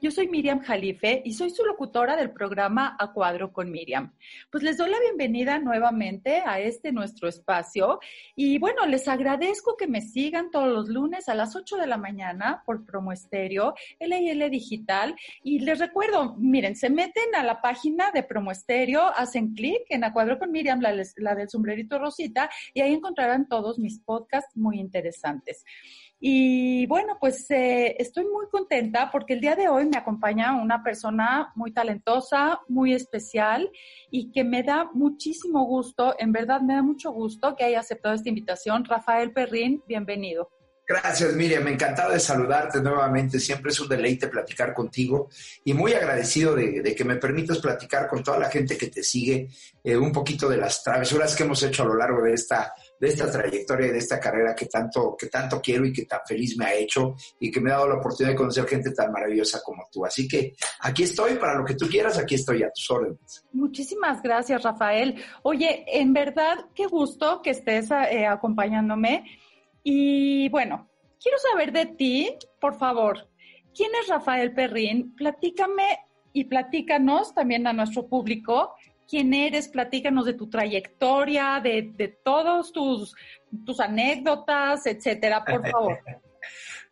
Yo soy Miriam Jalife y soy su locutora del programa A Cuadro con Miriam. Pues les doy la bienvenida nuevamente a este nuestro espacio y bueno, les agradezco que me sigan todos los lunes a las 8 de la mañana por Promo Estéreo, LIL Digital y les recuerdo, miren, se meten a la página de Promo Estéreo, hacen clic en A Cuadro con Miriam, la del sombrerito rosita y ahí encontrarán todos mis podcasts muy interesantes. Y bueno, pues eh, estoy muy contenta porque el día de hoy me acompaña una persona muy talentosa, muy especial y que me da muchísimo gusto, en verdad me da mucho gusto que haya aceptado esta invitación. Rafael Perrín, bienvenido. Gracias, Miriam. Encantado de saludarte nuevamente. Siempre es un deleite platicar contigo y muy agradecido de, que me permitas platicar con toda la gente que te sigue eh, un poquito de las travesuras que hemos hecho a lo largo de esta, de esta trayectoria y de esta carrera que tanto, que tanto quiero y que tan feliz me ha hecho y que me ha dado la oportunidad de conocer gente tan maravillosa como tú. Así que aquí estoy para lo que tú quieras, aquí estoy a tus órdenes. Muchísimas gracias, Rafael. Oye, en verdad, qué gusto que estés eh, acompañándome. Y bueno, quiero saber de ti, por favor, ¿quién es Rafael Perrín? Platícame y platícanos también a nuestro público quién eres, platícanos de tu trayectoria, de, de todos tus, tus anécdotas, etcétera, por favor.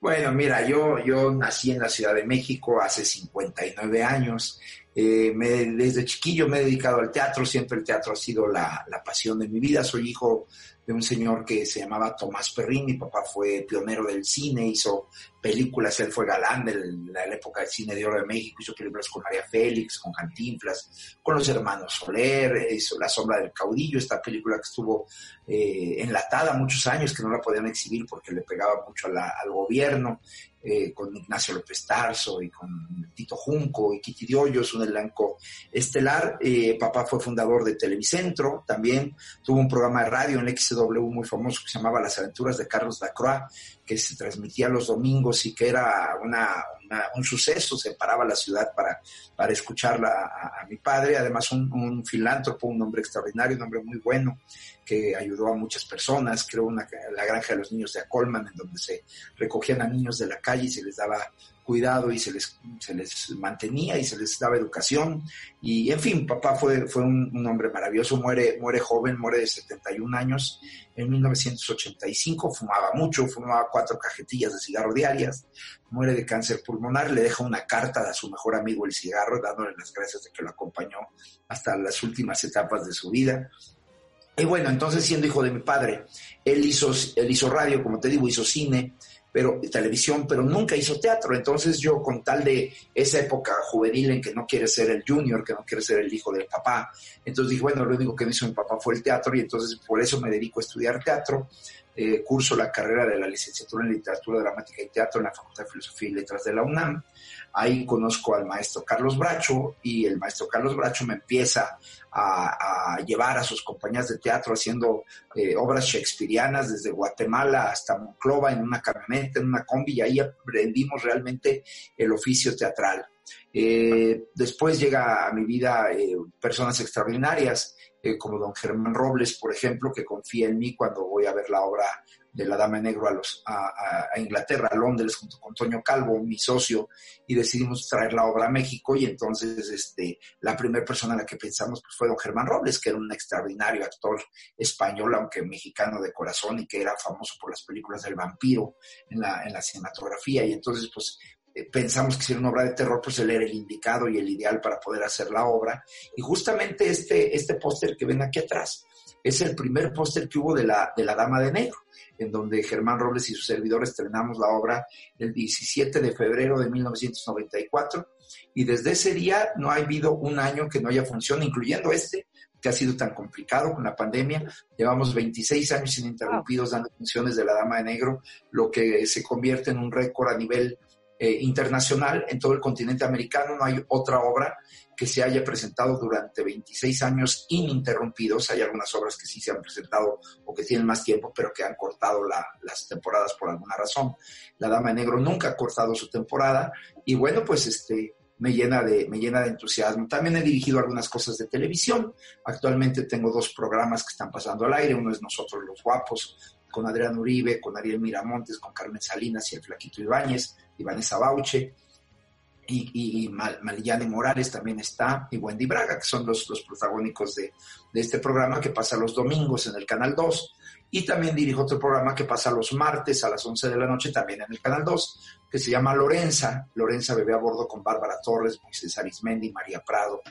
bueno, mira, yo, yo nací en la Ciudad de México hace 59 años. Eh, me, desde chiquillo me he dedicado al teatro, siempre el teatro ha sido la, pasión de mi vida. Soy hijo de un señor que se llamaba Tomás Perrín. Mi papá fue pionero del cine, hizo películas, él fue galán de la, época del cine de oro de México, hizo películas con María Félix, con Cantinflas, con los hermanos Soler, hizo La sombra del caudillo, esta película que estuvo eh, enlatada muchos años, que no la podían exhibir porque le pegaba mucho al gobierno. Eh, con Ignacio López Tarso y con Tito Junco y Kitty Diollos, un elenco estelar. Eh, papá fue fundador de Televicentro, también tuvo un programa de radio en XW muy famoso que se llamaba Las aventuras de Carlos Lacroix, que se transmitía los domingos y que era una, un suceso, se paraba la ciudad para, para escucharla a, mi padre, además un, un, filántropo, un hombre extraordinario, un hombre muy bueno, que ayudó a muchas personas, creó una, la granja de los niños de Acolman, en donde se recogían a niños de la calle y se les daba cuidado y se les, se les mantenía y se les daba educación. Y en fin, papá fue, fue un, hombre maravilloso, muere, muere joven, muere de 71 años en 1985, fumaba mucho, fumaba cuatro cajetillas de cigarro diarias, muere de cáncer pulmonar, le deja una carta a su mejor amigo el cigarro, dándole las gracias de que lo acompañó hasta las últimas etapas de su vida. Y bueno, entonces siendo hijo de mi padre, él hizo, él hizo radio, como te digo, hizo cine, pero televisión, pero nunca hizo teatro. Entonces yo con tal de esa época juvenil en que no quiere ser el junior, que no quiere ser el hijo del papá, entonces dije, bueno, lo único que me hizo mi papá fue el teatro y entonces por eso me dedico a estudiar teatro. Eh, curso la carrera de la licenciatura en literatura dramática y teatro en la Facultad de Filosofía y Letras de la UNAM. Ahí conozco al maestro Carlos Bracho y el maestro Carlos Bracho me empieza a, llevar a sus compañías de teatro haciendo eh, obras shakespearianas desde Guatemala hasta Monclova en una camioneta, en una combi, y ahí aprendimos realmente el oficio teatral. Eh, después llega a mi vida eh, personas extraordinarias, como don Germán Robles, por ejemplo, que confía en mí cuando voy a ver la obra de la Dama Negro a, los, a, Inglaterra, a Londres, junto con Toño Calvo, mi socio, y decidimos traer la obra a México. Y entonces este, la primera persona en la que pensamos pues, fue don Germán Robles, que era un extraordinario actor español, aunque mexicano de corazón, y que era famoso por las películas del vampiro en la, en la cinematografía. Y entonces, pues eh, pensamos que si era una obra de terror, pues él era el indicado y el ideal para poder hacer la obra. Y justamente este, este póster que ven aquí atrás es el primer póster que hubo de la, de la Dama de Negro en donde Germán Robles y su servidor estrenamos la obra el 17 de febrero de 1994 y desde ese día no ha habido un año que no haya función, incluyendo este, que ha sido tan complicado con la pandemia. Llevamos 26 años ininterrumpidos dando funciones de La Dama de Negro, lo que se convierte en un récord a nivel eh, internacional en todo el continente americano. No hay otra obra que se haya presentado durante 26 años ininterrumpidos. Hay algunas obras que sí se han presentado o que tienen más tiempo, pero que han cortado las temporadas por alguna razón. La Dama de Negro nunca ha cortado su temporada y bueno, pues este, me llena de, me llena de entusiasmo. También he dirigido algunas cosas de televisión. Actualmente tengo dos programas que están pasando al aire. Uno es Nosotros los Guapos, con Adrián Uribe, con Ariel Miramontes, con Carmen Salinas y el Flaquito Ibáñez, y Vanessa Bauche. Y, y, Morales también está, y Wendy Braga, que son los, los protagónicos de, de, este programa que pasa los domingos en el Canal 2. Y también dirijo otro programa que pasa los martes a las 11 de la noche también en el Canal 2, que se llama Lorenza. Lorenza bebé a bordo con Bárbara Torres, Moisés Arismendi, María Prado,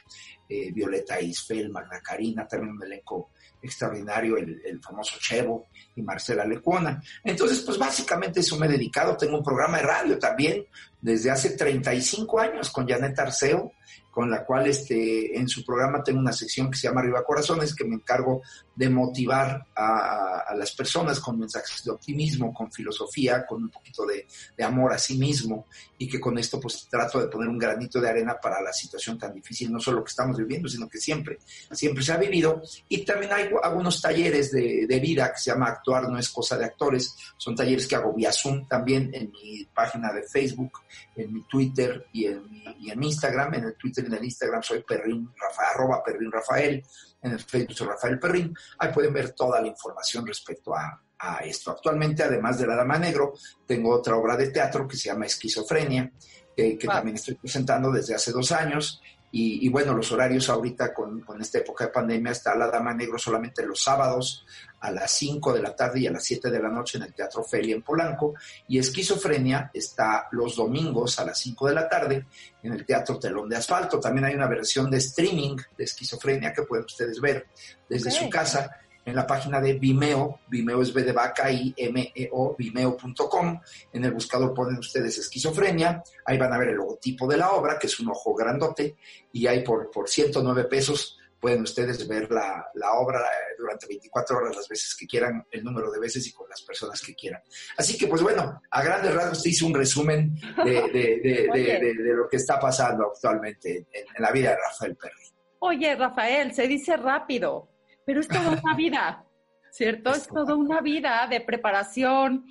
eh, Violeta Isfel, Magna Karina, también un elenco extraordinario, el, famoso Chevo y Marcela Lecuona. Entonces, pues básicamente eso me he dedicado. Tengo un programa de radio también desde hace 35 años con Janet Arceo, con la cual este, en su programa tengo una sección que se llama Arriba Corazones, que me encargo de motivar a, las personas con mensajes de optimismo, con filosofía, con un poquito de, amor a sí mismo, y que con esto pues trato de poner un granito de arena para la situación tan difícil, no solo que estamos viviendo, sino que siempre, siempre se ha vivido. Y también hay algunos talleres de, vida que se llama Actuar no es cosa de actores, son talleres que hago vía Zoom también en mi página de Facebook, en mi Twitter y en mi, y en Instagram, en el Twitter en el Instagram soy Perrin, arroba Perrin Rafael, en el Facebook soy Rafael Perrin. Ahí pueden ver toda la información respecto a, esto. Actualmente, además de La Dama Negro, tengo otra obra de teatro que se llama Esquizofrenia, que también estoy presentando desde hace dos años. Y, bueno, los horarios ahorita con, con, esta época de pandemia está La Dama Negro solamente los sábados a las 5 de la tarde y a las 7 de la noche en el Teatro Felia en Polanco. Y Esquizofrenia está los domingos a las 5 de la tarde en el Teatro Telón de Asfalto. También hay una versión de streaming de Esquizofrenia que pueden ustedes ver desde su casa en la página de Vimeo, Vimeo es B de vaca y M-E-O, vimeo.com. En el buscador ponen ustedes esquizofrenia, ahí van a ver el logotipo de la obra, que es un ojo grandote, y ahí por, por 109 pesos pueden ustedes ver la, obra eh, durante 24 horas las veces que quieran, el número de veces y con las personas que quieran. Así que, pues bueno, a grandes rasgos te hice un resumen de, lo que está pasando actualmente en, la vida de Rafael Perry. Oye, Rafael, se dice rápido, pero es toda una vida, ¿cierto? Es, toda una vida de preparación.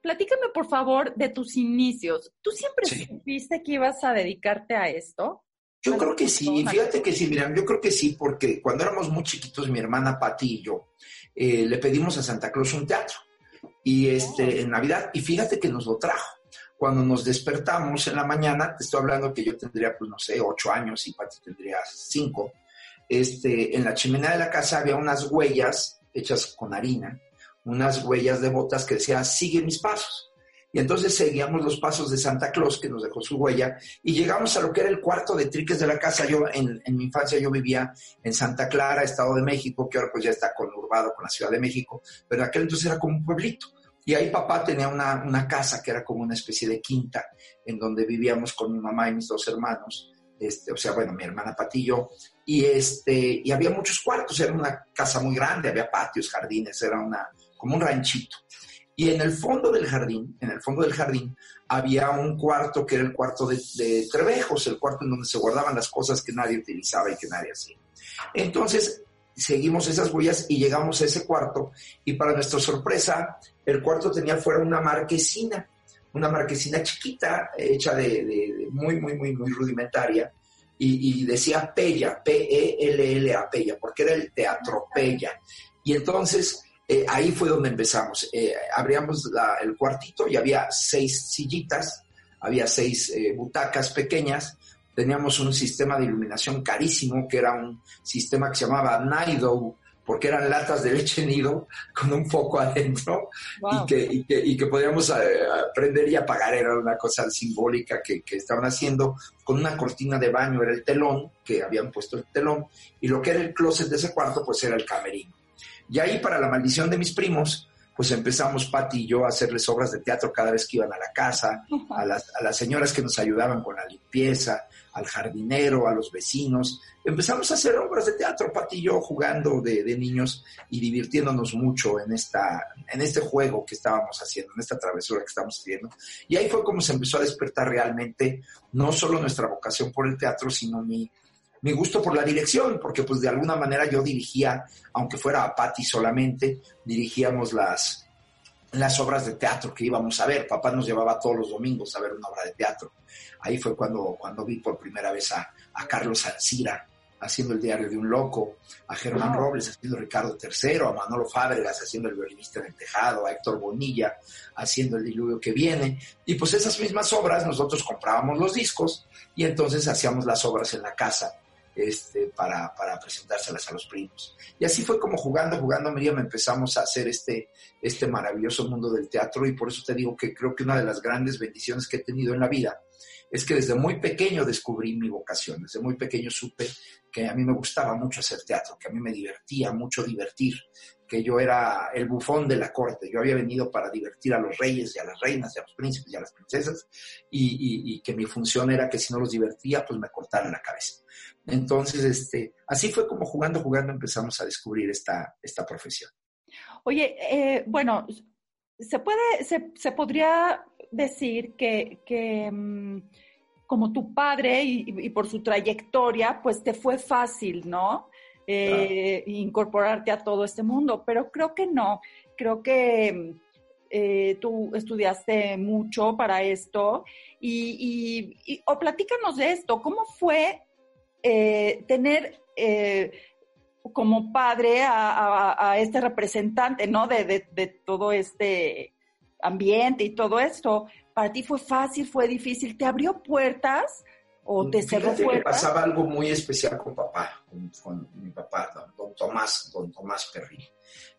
Platícame, por favor, de tus inicios. ¿Tú siempre supiste que ibas a dedicarte a esto? Yo creo que sí, fíjate que sí, mira, yo creo que sí, porque cuando éramos muy chiquitos, mi hermana Pati y yo, eh, le pedimos a Santa Claus un teatro y este, oh. en Navidad, y fíjate que nos lo trajo. Cuando nos despertamos en la mañana, te estoy hablando que yo tendría, pues no sé, ocho años y Pati tendría cinco, este, en la chimenea de la casa había unas huellas hechas con harina, unas huellas de botas que decían, sigue mis pasos. Y entonces seguíamos los pasos de Santa Claus, que nos dejó su huella, y llegamos a lo que era el cuarto de triques de la casa. Yo, en, mi infancia, yo vivía en Santa Clara, Estado de México, que ahora pues ya está conurbado con la Ciudad de México, pero aquel entonces era como un pueblito. Y ahí papá tenía una casa que era como una especie de quinta, en donde vivíamos con mi mamá y mis dos hermanos. Este, o sea, bueno, mi hermana Patillo, y, este, y había muchos cuartos, era una casa muy grande, había patios, jardines, era una, como un ranchito. Y en el fondo del jardín, en el fondo del jardín, había un cuarto que era el cuarto de, de Trevejos, el cuarto en donde se guardaban las cosas que nadie utilizaba y que nadie hacía. Entonces, seguimos esas huellas y llegamos a ese cuarto y para nuestra sorpresa, el cuarto tenía fuera una marquesina, una marquesina chiquita, hecha de, muy, muy, muy, muy rudimentaria, y, y, decía Pella, P-E-L-L-A, Pella, porque era el Teatro Pella. Y entonces eh, ahí fue donde empezamos. Eh, abríamos el cuartito y había seis sillitas, había seis eh, butacas pequeñas, teníamos un sistema de iluminación carísimo, que era un sistema que se llamaba Nido, porque eran latas de leche nido con un foco adentro y, que, y, que, podíamos prender y apagar, era una cosa simbólica que, que, estaban haciendo con una cortina de baño, era el telón, que habían puesto el telón, y lo que era el closet de ese cuarto, pues era el camerino. Y ahí, para la maldición de mis primos, pues empezamos Pati y yo a hacerles obras de teatro cada vez que iban a la casa, a las, a las señoras que nos ayudaban con la limpieza, al jardinero, a los vecinos. Empezamos a hacer obras de teatro, Pati y yo, jugando de, niños y divirtiéndonos mucho en, esta, en este juego que estábamos haciendo, en esta travesura que estamos haciendo. Y ahí fue como se empezó a despertar realmente no solo nuestra vocación por el teatro, sino mi, mi gusto por la dirección, porque pues de alguna manera yo dirigía, aunque fuera a Patti solamente, dirigíamos las, las obras de teatro que íbamos a ver. Papá nos llevaba todos los domingos a ver una obra de teatro. Ahí fue cuando, cuando vi por primera vez a, a Carlos Ancira haciendo el diario de un loco, a Germán Robles haciendo Ricardo III, a Manolo Fábregas haciendo el violinista en el tejado, a Héctor Bonilla haciendo el diluvio que viene. Y pues esas mismas obras nosotros comprábamos los discos y entonces hacíamos las obras en la casa este, para, para presentárselas a los primos. Y así fue como jugando, jugando, Miriam, empezamos a hacer este, este maravilloso mundo del teatro y por eso te digo que creo que una de las grandes bendiciones que he tenido en la vida es que desde muy pequeño descubrí mi vocación, desde muy pequeño supe que a mí me gustaba mucho hacer teatro, que a mí me divertía mucho divertir, que yo era el bufón de la corte, yo había venido para divertir a los reyes y a las reinas y a los príncipes y a las princesas y, y que mi función era que si no los divertía pues me cortaran la cabeza. Entonces, este, así fue como jugando, jugando empezamos a descubrir esta, esta profesión. Oye, eh, bueno, se puede, se, se podría decir que, que mm, como tu padre y, por su trayectoria, pues te fue fácil, ¿no? Eh, incorporarte a todo este mundo, pero creo que no, creo que eh, tú estudiaste mucho para esto y, y, o platícanos de esto, ¿cómo fue eh, tener como padre a, este representante, ¿no? De, de, todo este ambiente y todo esto, ¿para ti fue fácil, fue difícil? ¿Te abrió puertas o te cerró puertas? Que pasaba algo muy especial con papá, con, mi papá, don, Tomás, don Tomás Perry.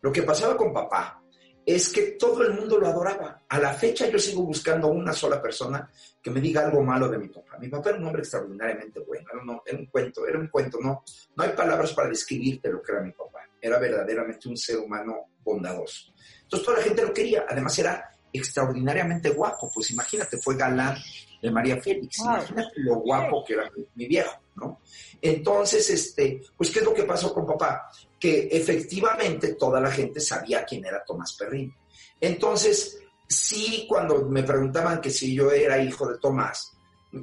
Lo que pasaba con papá es que todo el mundo lo adoraba. A la fecha yo sigo buscando una sola persona que me diga algo malo de mi papá. Mi papá era un hombre extraordinariamente bueno, era un, era un cuento, era un cuento, no, no hay palabras para describirte lo que era mi papá. Era verdaderamente un ser humano bondadoso. Entonces toda la gente lo quería, además era extraordinariamente guapo, pues imagínate, fue galán de María Félix, imagínate lo guapo que era mi, viejo, ¿no? Entonces, este, pues, ¿qué es lo que pasó con papá? Que efectivamente toda la gente sabía quién era Tomás Perrín. Entonces, sí, cuando me preguntaban que si yo era hijo de Tomás,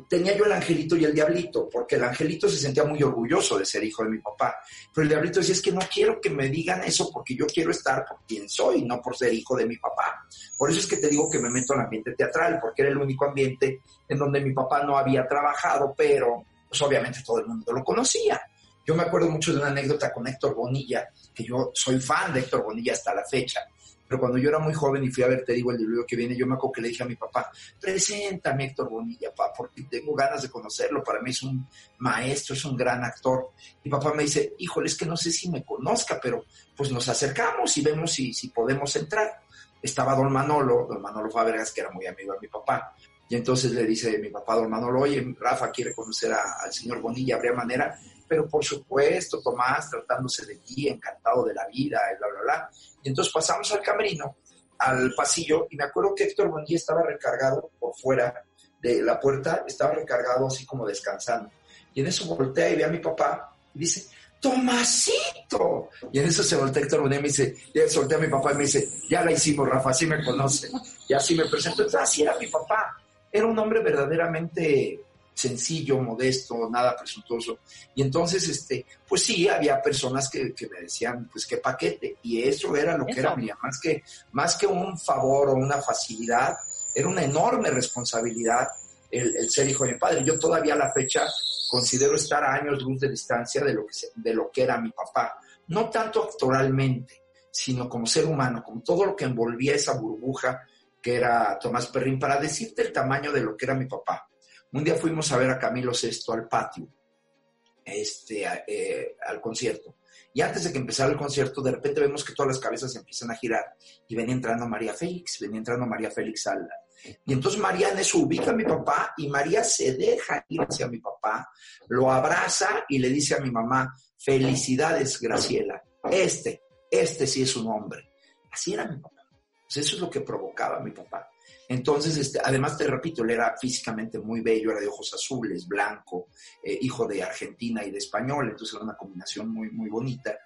tenía yo el angelito y el diablito, porque el angelito se sentía muy orgulloso de ser hijo de mi papá, pero el diablito decía, es que no quiero que me digan eso porque yo quiero estar por quien soy, no por ser hijo de mi papá. Por eso es que te digo que me meto en ambiente teatral, porque era el único ambiente en donde mi papá no había trabajado, pero pues obviamente todo el mundo lo conocía. Yo me acuerdo mucho de una anécdota con Héctor Bonilla, que yo soy fan de Héctor Bonilla hasta la fecha. Pero cuando yo era muy joven y fui a ver, te digo, el libro que viene, yo me acuerdo que le dije a mi papá, preséntame Héctor Bonilla, papá, porque tengo ganas de conocerlo. Para mí es un maestro, es un gran actor. Y papá me dice, híjole, es que no sé si me conozca, pero pues nos acercamos y vemos si, si podemos entrar. Estaba don Manolo, don Manolo Fábregas, que era muy amigo de mi papá. Y entonces le dice mi papá, don Manolo, oye, Rafa quiere conocer al señor Bonilla, ¿habría manera? Pero por supuesto, Tomás, tratándose de ti, encantado de la vida, bla, bla, bla. Y entonces pasamos al camerino, al pasillo, y me acuerdo que Héctor Bonilla estaba recargado por fuera de la puerta, estaba recargado así como descansando. Y en eso voltea y ve a mi papá y dice, Tomasito. Y en eso se voltea Héctor Bonilla y me dice, ya solté a mi papá y me dice, ya la hicimos, Rafa, así me conoce. Y así me presento. Entonces así era mi papá. Era un hombre verdaderamente sencillo, modesto, nada presuntuoso. Y entonces, este, pues sí, había personas que, me decían, pues qué paquete. Y eso era lo que era, mía, más que, más que un favor o una facilidad, era una enorme responsabilidad el, ser hijo de mi padre. Yo todavía a la fecha considero estar a años luz de distancia de lo que, de lo que era mi papá. No tanto actoralmente, sino como ser humano, como todo lo que envolvía esa burbuja que era Tomás Perrín, para decirte el tamaño de lo que era mi papá. Un día fuimos a ver a Camilo VI al patio, este, eh, al concierto. Y antes de que empezara el concierto, de repente vemos que todas las cabezas empiezan a girar y venía entrando María Félix, venía entrando María Félix al... Y entonces María en ubica a mi papá y María se deja ir hacia mi papá, lo abraza y le dice a mi mamá, felicidades Graciela, este, este sí es un hombre. Así era mi papá. Eso es lo que provocaba a mi papá. Entonces, este, además te repito, él era físicamente muy bello, era de ojos azules, blanco, eh, hijo de Argentina y de español, entonces era una combinación muy, muy bonita.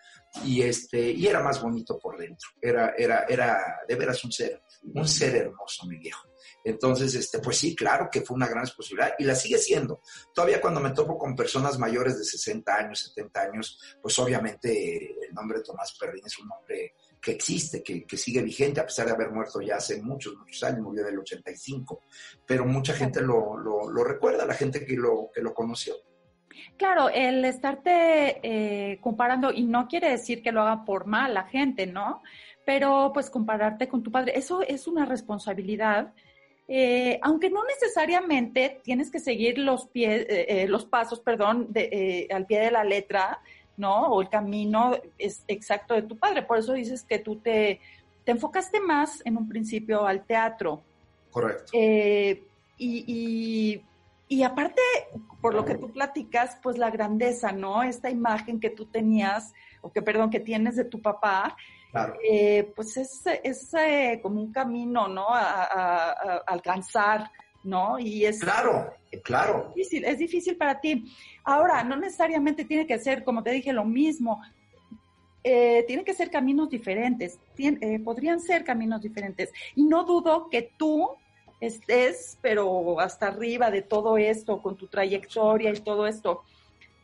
Y, este, y era más bonito por dentro, era, era, era de veras un ser, un ser hermoso, mi viejo. Entonces, este, pues sí, claro que fue una gran posibilidad y la sigue siendo. Todavía cuando me topo con personas mayores de 60 años, 70 años, pues obviamente el nombre de Tomás Perrín es un nombre que existe, que, sigue vigente, a pesar de haber muerto ya hace muchos, muchos años, murió del 85, pero mucha gente lo, lo, recuerda, la gente que lo, que lo conoció. Claro, el estarte eh, comparando, y no quiere decir que lo haga por mal la gente, ¿no? Pero pues compararte con tu padre, eso es una responsabilidad eh, aunque no necesariamente tienes que seguir los pies, eh, eh, los pasos, perdón, de, al pie de la letra, ¿no? O el camino es exacto de tu padre. Por eso dices que tú te, te enfocaste más en un principio al teatro. Correcto. y, y, y aparte, por lo que tú platicas, pues la grandeza, ¿no? Esta imagen que tú tenías, o que, perdón, que tienes de tu papá, eh, pues es, es eh, como un camino, ¿no? A, alcanzar, ¿no? Y es... Claro, claro. Es difícil, es difícil para ti. Ahora, no necesariamente tiene que ser, como te dije, lo mismo. Eh, tiene que ser caminos diferentes, podrían ser caminos diferentes. Y no dudo que tú estés, pero hasta arriba de todo esto, con tu trayectoria y todo esto.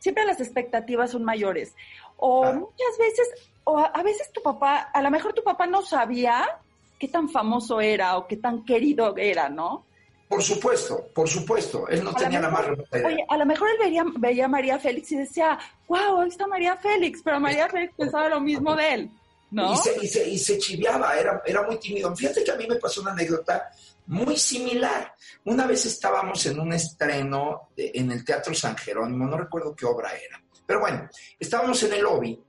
Siempre las expectativas son mayores. O muchas veces o a, veces tu papá, a lo mejor tu papá no sabía qué tan famoso era o qué tan querido era, ¿no? Por supuesto, por supuesto. Él no tenía la más Oye, a lo mejor él veía, veía, a María Félix y decía, wow, ahí está María Félix, pero María Félix pensaba lo mismo de él, ¿no? Y se, y se, y se chiviaba, era, era muy tímido. Fíjate que a mí me pasó una anécdota muy similar. Una vez estábamos en un estreno en el Teatro San Jerónimo, no recuerdo qué obra era, pero bueno, estábamos en el lobby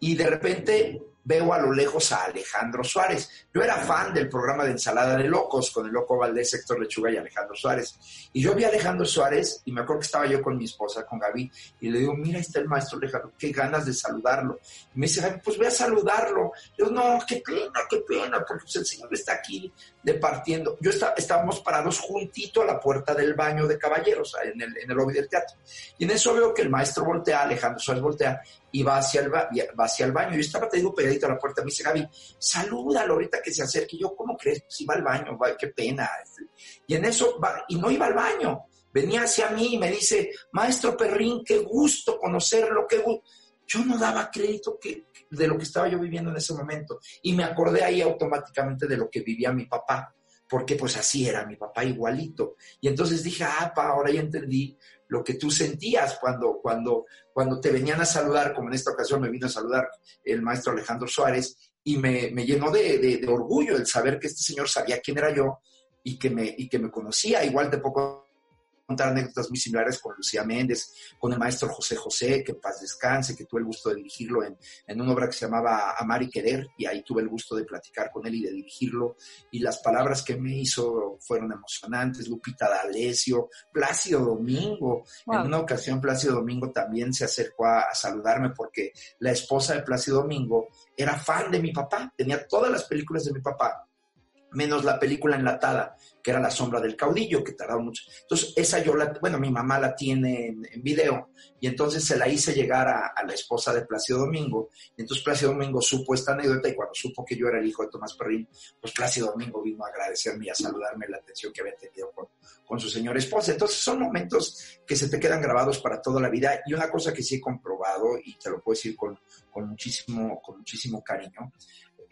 y de repente veo a lo lejos a Alejandro Suárez. Yo era fan del programa de Ensalada de Locos con el Loco Valdés, Héctor Lechuga y Alejandro Suárez. Y yo vi a Alejandro Suárez y me acuerdo que estaba yo con mi esposa, con Gaby, y le digo, mira, está el maestro Alejandro, qué ganas de saludarlo. Y me dice, pues voy a saludarlo. yo, no, qué pena, qué pena, porque pues, el señor está aquí departiendo. Yo está, estábamos parados juntito a la puerta del baño de caballeros, en el, en el lobby del teatro. Y en eso veo que el maestro voltea, Alejandro Suárez voltea, y va hacia el, va hacia el baño. Yo estaba, te digo, pegadito a la puerta. Me dice, Gaby, salúdalo ahorita que se acerque. Y yo, ¿cómo crees? Si va al baño, qué pena. Y en eso, y no iba al baño. Venía hacia mí y me dice, maestro Perrín, qué gusto conocerlo, qué gusto. Yo no daba crédito que, de lo que estaba yo viviendo en ese momento. Y me acordé ahí automáticamente de lo que vivía mi papá porque pues así era mi papá igualito. Y entonces dije, ah, pa, ahora ya entendí lo que tú sentías cuando, cuando, cuando te venían a saludar, como en esta ocasión me vino a saludar el maestro Alejandro Suárez, y me, me llenó de, de, orgullo el saber que este señor sabía quién era yo y que me, y que me conocía. Igual de poco contar anécdotas muy similares con Lucía Méndez, con el maestro José José, que paz descanse, que tuve el gusto de dirigirlo en, en una obra que se llamaba Amar y Querer, y ahí tuve el gusto de platicar con él y de dirigirlo, y las palabras que me hizo fueron emocionantes, Lupita D'Alessio, Plácido Domingo, en una ocasión Plácido Domingo también se acercó a, a saludarme porque la esposa de Plácido Domingo era fan de mi papá, tenía todas las películas de mi papá, menos la película enlatada que era La sombra del caudillo, que tardaba mucho. Entonces, esa yo la, bueno, mi mamá la tiene en, video, y entonces se la hice llegar a, la esposa de Plácido Domingo, y entonces Plácido Domingo supo esta anécdota, y cuando supo que yo era el hijo de Tomás Perrín, pues Plácido Domingo vino a agradecerme y a saludarme la atención que había tenido con, con su señora esposa. Entonces, son momentos que se te quedan grabados para toda la vida, y una cosa que sí he comprobado, y te lo puedo decir con, con muchísimo, con muchísimo cariño,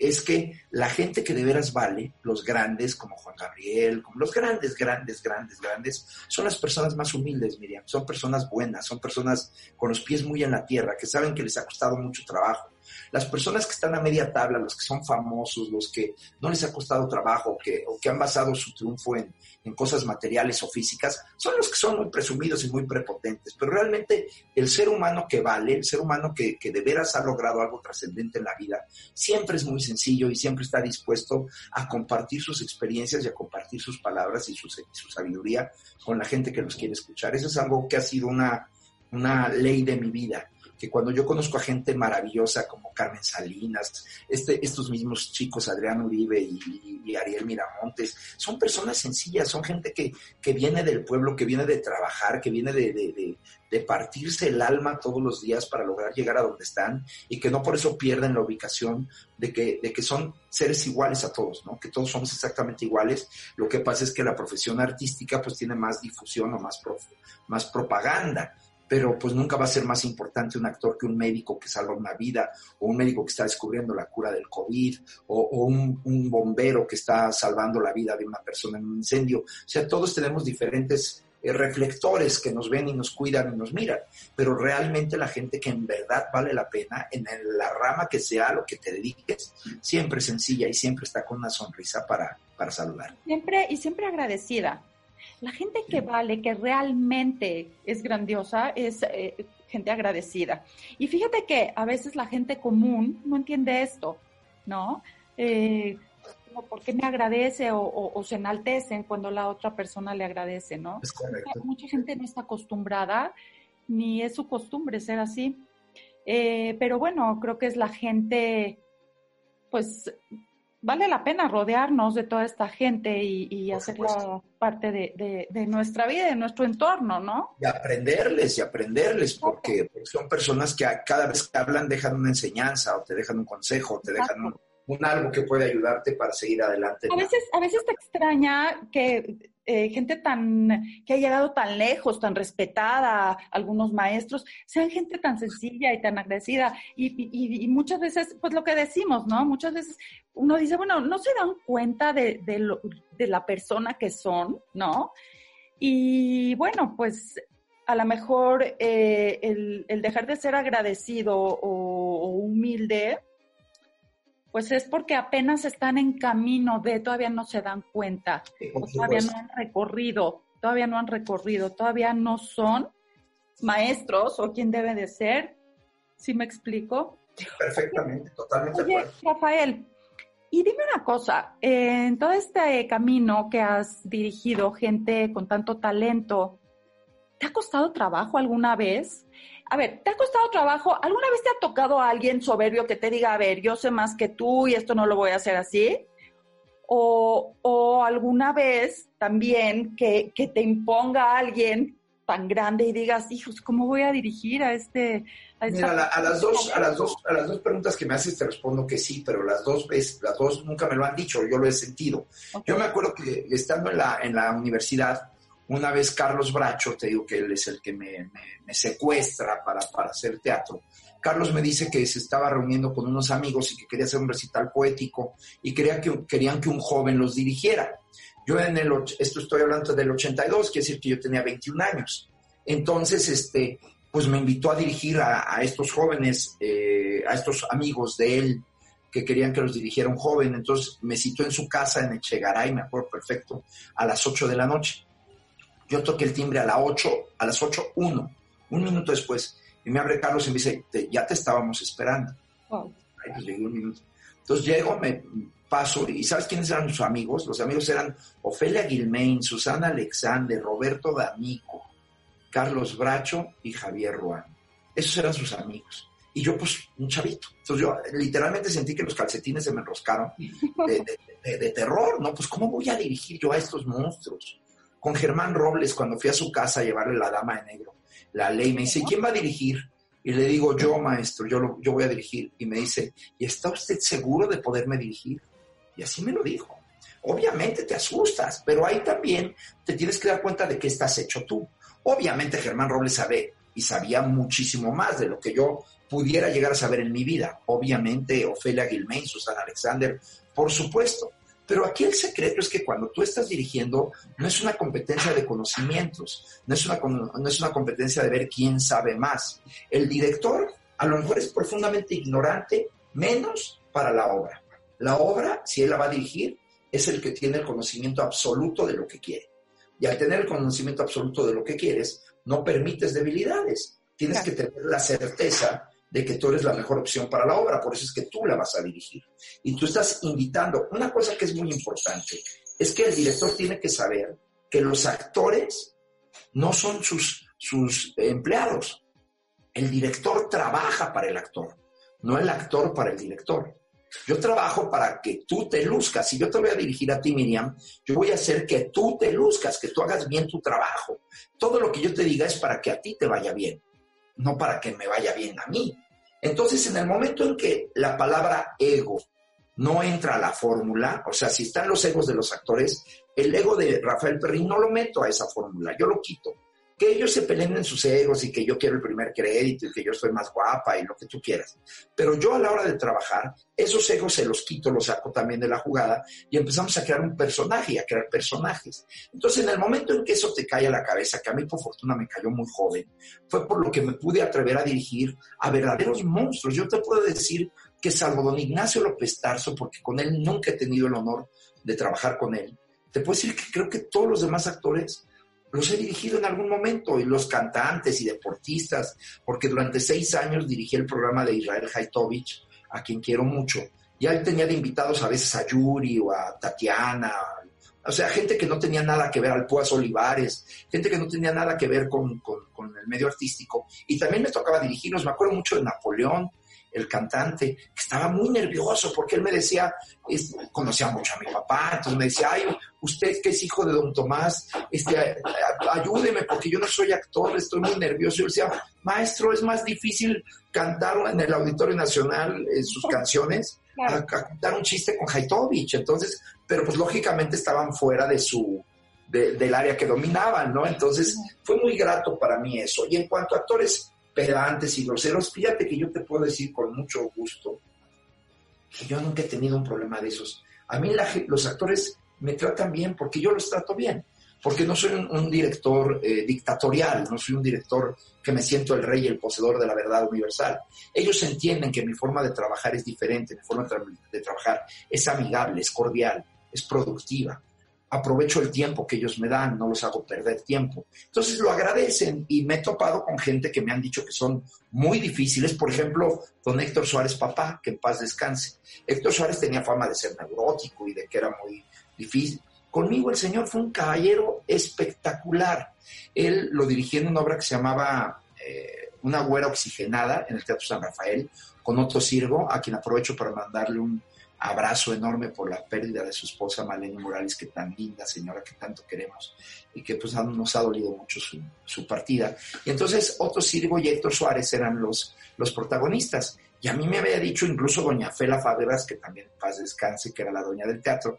es que la gente que de veras vale, los grandes como Juan Gabriel, como los grandes, grandes, grandes, grandes, son las personas más humildes, Miriam, son personas buenas, son personas con los pies muy en la tierra, que saben que les ha costado mucho trabajo, las personas que están a media tabla, los que son famosos, los que no les ha costado trabajo que, o que han basado su triunfo en, cosas materiales o físicas, son los que son muy presumidos y muy prepotentes. Pero realmente el ser humano que vale, el ser humano que, de veras ha logrado algo trascendente en la vida, siempre es muy sencillo y siempre está dispuesto a compartir sus experiencias y a compartir sus palabras y su, su sabiduría con la gente que los quiere escuchar. Eso es algo que ha sido una, una ley de mi vida que cuando yo conozco a gente maravillosa como Carmen Salinas, este, estos mismos chicos, Adrián Uribe y, Ariel Miramontes, son personas sencillas, son gente que, que, viene del pueblo, que viene de trabajar, que viene de, de, de, partirse el alma todos los días para lograr llegar a donde están y que no por eso pierden la ubicación de que, de que son seres iguales a todos, ¿no? Que todos somos exactamente iguales. Lo que pasa es que la profesión artística pues tiene más difusión o más, más propaganda pero pues nunca va a ser más importante un actor que un médico que salva una vida, o un médico que está descubriendo la cura del COVID, o, un, bombero que está salvando la vida de una persona en un incendio. O sea, todos tenemos diferentes eh, reflectores que nos ven y nos cuidan y nos miran, pero realmente la gente que en verdad vale la pena, en la rama que sea lo que te dediques, siempre sencilla y siempre está con una sonrisa para, para saludar. Siempre y siempre agradecida. La gente que vale, que realmente es grandiosa, es eh, gente agradecida. Y fíjate que a veces la gente común no entiende esto, ¿no? Eh, ¿por qué me agradece o, se enaltecen cuando la otra persona le agradece, no? Mucha gente no está acostumbrada, ni es su costumbre ser así. Eh, pero bueno, creo que es la gente, pues vale la pena rodearnos de toda esta gente y, hacerla parte de, nuestra vida, de nuestro entorno, ¿no? Y aprenderles, y aprenderles, porque, son personas que cada vez que hablan dejan una enseñanza, o te dejan un consejo, o te dejan un un algo que puede ayudarte para seguir adelante. A veces, a veces te extraña que eh, gente tan que ha llegado tan lejos, tan respetada, algunos maestros, sean gente tan sencilla y tan agradecida. Y, muchas veces, pues lo que decimos, ¿no? Muchas veces uno dice, bueno, no se dan cuenta de, de, la persona que son, ¿no? Y bueno, pues a lo mejor eh, el, dejar de ser agradecido o humilde, pues es porque apenas están en camino de, todavía no se dan cuenta, todavía no han recorrido, todavía no han recorrido, todavía no son maestros o quien debe de ser. ¿Sí me explico? Perfectamente, totalmente. Oye, Rafael, y dime una cosa, en todo este camino que has dirigido gente con tanto talento, ¿te ha costado trabajo alguna vez? A ver, ¿te ha costado trabajo? ¿Alguna vez te ha tocado a alguien soberbio que te diga, a ver, yo sé más que tú y esto no lo voy a hacer así? O, alguna vez también que, te imponga a alguien tan grande y digas, hijos, ¿cómo voy a dirigir a este... Mira, a, las dos, a, las dos, a las dos preguntas que me haces te respondo que sí, pero las dos veces, las dos nunca me lo han dicho, yo lo he sentido. Yo me acuerdo que estando en la, en la universidad, una vez Carlos Bracho, te digo que él es el que me, secuestra para, para, hacer teatro. Carlos me dice que se estaba reuniendo con unos amigos y que quería hacer un recital poético y quería que, querían que un joven los dirigiera. Yo en el, esto estoy hablando del 82, quiere decir que yo tenía 21 años. Entonces, este, pues me invitó a dirigir a, estos jóvenes, eh, a estos amigos de él, que querían que los dirigiera un joven. Entonces me citó en su casa en Echegaray, me acuerdo perfecto, a las 8 de la noche. Yo toqué el timbre a las 8, a las 8, 1, un minuto después. Y me abre Carlos y me dice, ya te estábamos esperando. Wow. Pues, un minuto. Entonces llego, me paso, y ¿sabes quiénes eran sus amigos? Los amigos eran Ofelia Gilmain, Susana Alexander, Roberto D'Amico, Carlos Bracho y Javier Ruán. Esos eran sus amigos. Y yo, pues, un chavito. Entonces yo literalmente sentí que los calcetines se me enroscaron de, de terror, ¿no? Pues, ¿cómo voy a dirigir yo a estos monstruos? Con Germán Robles cuando fui a su casa a llevarle la dama de negro. La ley me dice, ¿quién va a dirigir? Y le digo, yo, maestro, yo, yo voy a dirigir. Y me dice, ¿y está usted seguro de poderme dirigir? Y así me lo dijo. Obviamente te asustas, pero ahí también te tienes que dar cuenta de qué estás hecho tú. Obviamente Germán Robles sabe y sabía muchísimo más de lo que yo pudiera llegar a saber en mi vida. Obviamente Ofelia Gilmain, Susana Alexander, por supuesto. Pero aquí el secreto es que cuando tú estás dirigiendo, no es una competencia de conocimientos, no es una, no es una competencia de ver quién sabe más. El director a lo mejor es profundamente ignorante, menos para la obra. La obra, si él la va a dirigir, es el que tiene el conocimiento absoluto de lo que quiere. Y al tener el conocimiento absoluto de lo que quieres, no permites debilidades. Tienes que tener la certeza de que tú eres la mejor opción para la obra, por eso es que tú la vas a dirigir. Y tú estás invitando. Una cosa que es muy importante es que el director tiene que saber que los actores no son sus, sus empleados. El director trabaja para el actor, no el actor para el director. Yo trabajo para que tú te luzcas. Si yo te voy a dirigir a ti, Miriam, yo voy a hacer que tú te luzcas, que tú hagas bien tu trabajo. Todo lo que yo te diga es para que a ti te vaya bien no para que me vaya bien a mí. Entonces, en el momento en que la palabra ego no entra a la fórmula, o sea, si están los egos de los actores, el ego de Rafael Perrín no lo meto a esa fórmula, yo lo quito. Que ellos se peleen en sus egos y que yo quiero el primer crédito y que yo estoy más guapa y lo que tú quieras. Pero yo a la hora de trabajar, esos egos se los quito, los saco también de la jugada y empezamos a crear un personaje y a crear personajes. Entonces, en el momento en que eso te cae a la cabeza, que a mí por fortuna me cayó muy joven, fue por lo que me pude atrever a dirigir a verdaderos monstruos. Yo te puedo decir que salvo don Ignacio López Tarso, porque con él nunca he tenido el honor de trabajar con él, te puedo decir que creo que todos los demás actores los he dirigido en algún momento, y los cantantes y deportistas, porque durante seis años dirigí el programa de Israel Haitovich, a quien quiero mucho. Y él tenía de invitados a veces a Yuri o a Tatiana, o sea, gente que no tenía nada que ver al Púas Olivares, gente que no tenía nada que ver con, con, con, el medio artístico. Y también me tocaba dirigirlos, me acuerdo mucho de Napoleón, el cantante, que estaba muy nervioso porque él me decía, conocía mucho a mi papá, entonces me decía, ay, usted que es hijo de don Tomás, este, ayúdeme porque yo no soy actor, estoy muy nervioso. Yo decía, maestro, es más difícil cantar en el Auditorio Nacional eh, sus canciones a, cantar un chiste con Haitovich. Entonces, pero pues lógicamente estaban fuera de su, del área que dominaban, ¿no? Entonces, fue muy grato para mí eso. Y en cuanto a actores pedantes y groseros, fíjate que yo te puedo decir con mucho gusto que yo nunca he tenido un problema de esos. A mí los actores me tratan bien porque yo los trato bien, porque no soy un, director eh, dictatorial, no soy un director que me siento el rey y el poseedor de la verdad universal. Ellos entienden que mi forma de trabajar es diferente, mi forma de trabajar es amigable, es cordial, es productiva aprovecho el tiempo que ellos me dan, no los hago perder tiempo. Entonces lo agradecen y me he topado con gente que me han dicho que son muy difíciles. Por ejemplo, don Héctor Suárez Papá, que en paz descanse. Héctor Suárez tenía fama de ser neurótico y de que era muy difícil. Conmigo el señor fue un caballero espectacular. Él lo dirigió en una obra que se llamaba eh, Una güera oxigenada en el Teatro San Rafael, con Otto Sirgo, a quien aprovecho para mandarle un abrazo enorme por la pérdida de su esposa Malena Morales, que tan linda señora que tanto queremos y que pues nos ha dolido mucho su, partida. Y entonces Otto Sirgo y Héctor Suárez eran los, los protagonistas. Y a mí me había dicho incluso doña Fela Fábregas, que también paz descanse, que era la doña del teatro,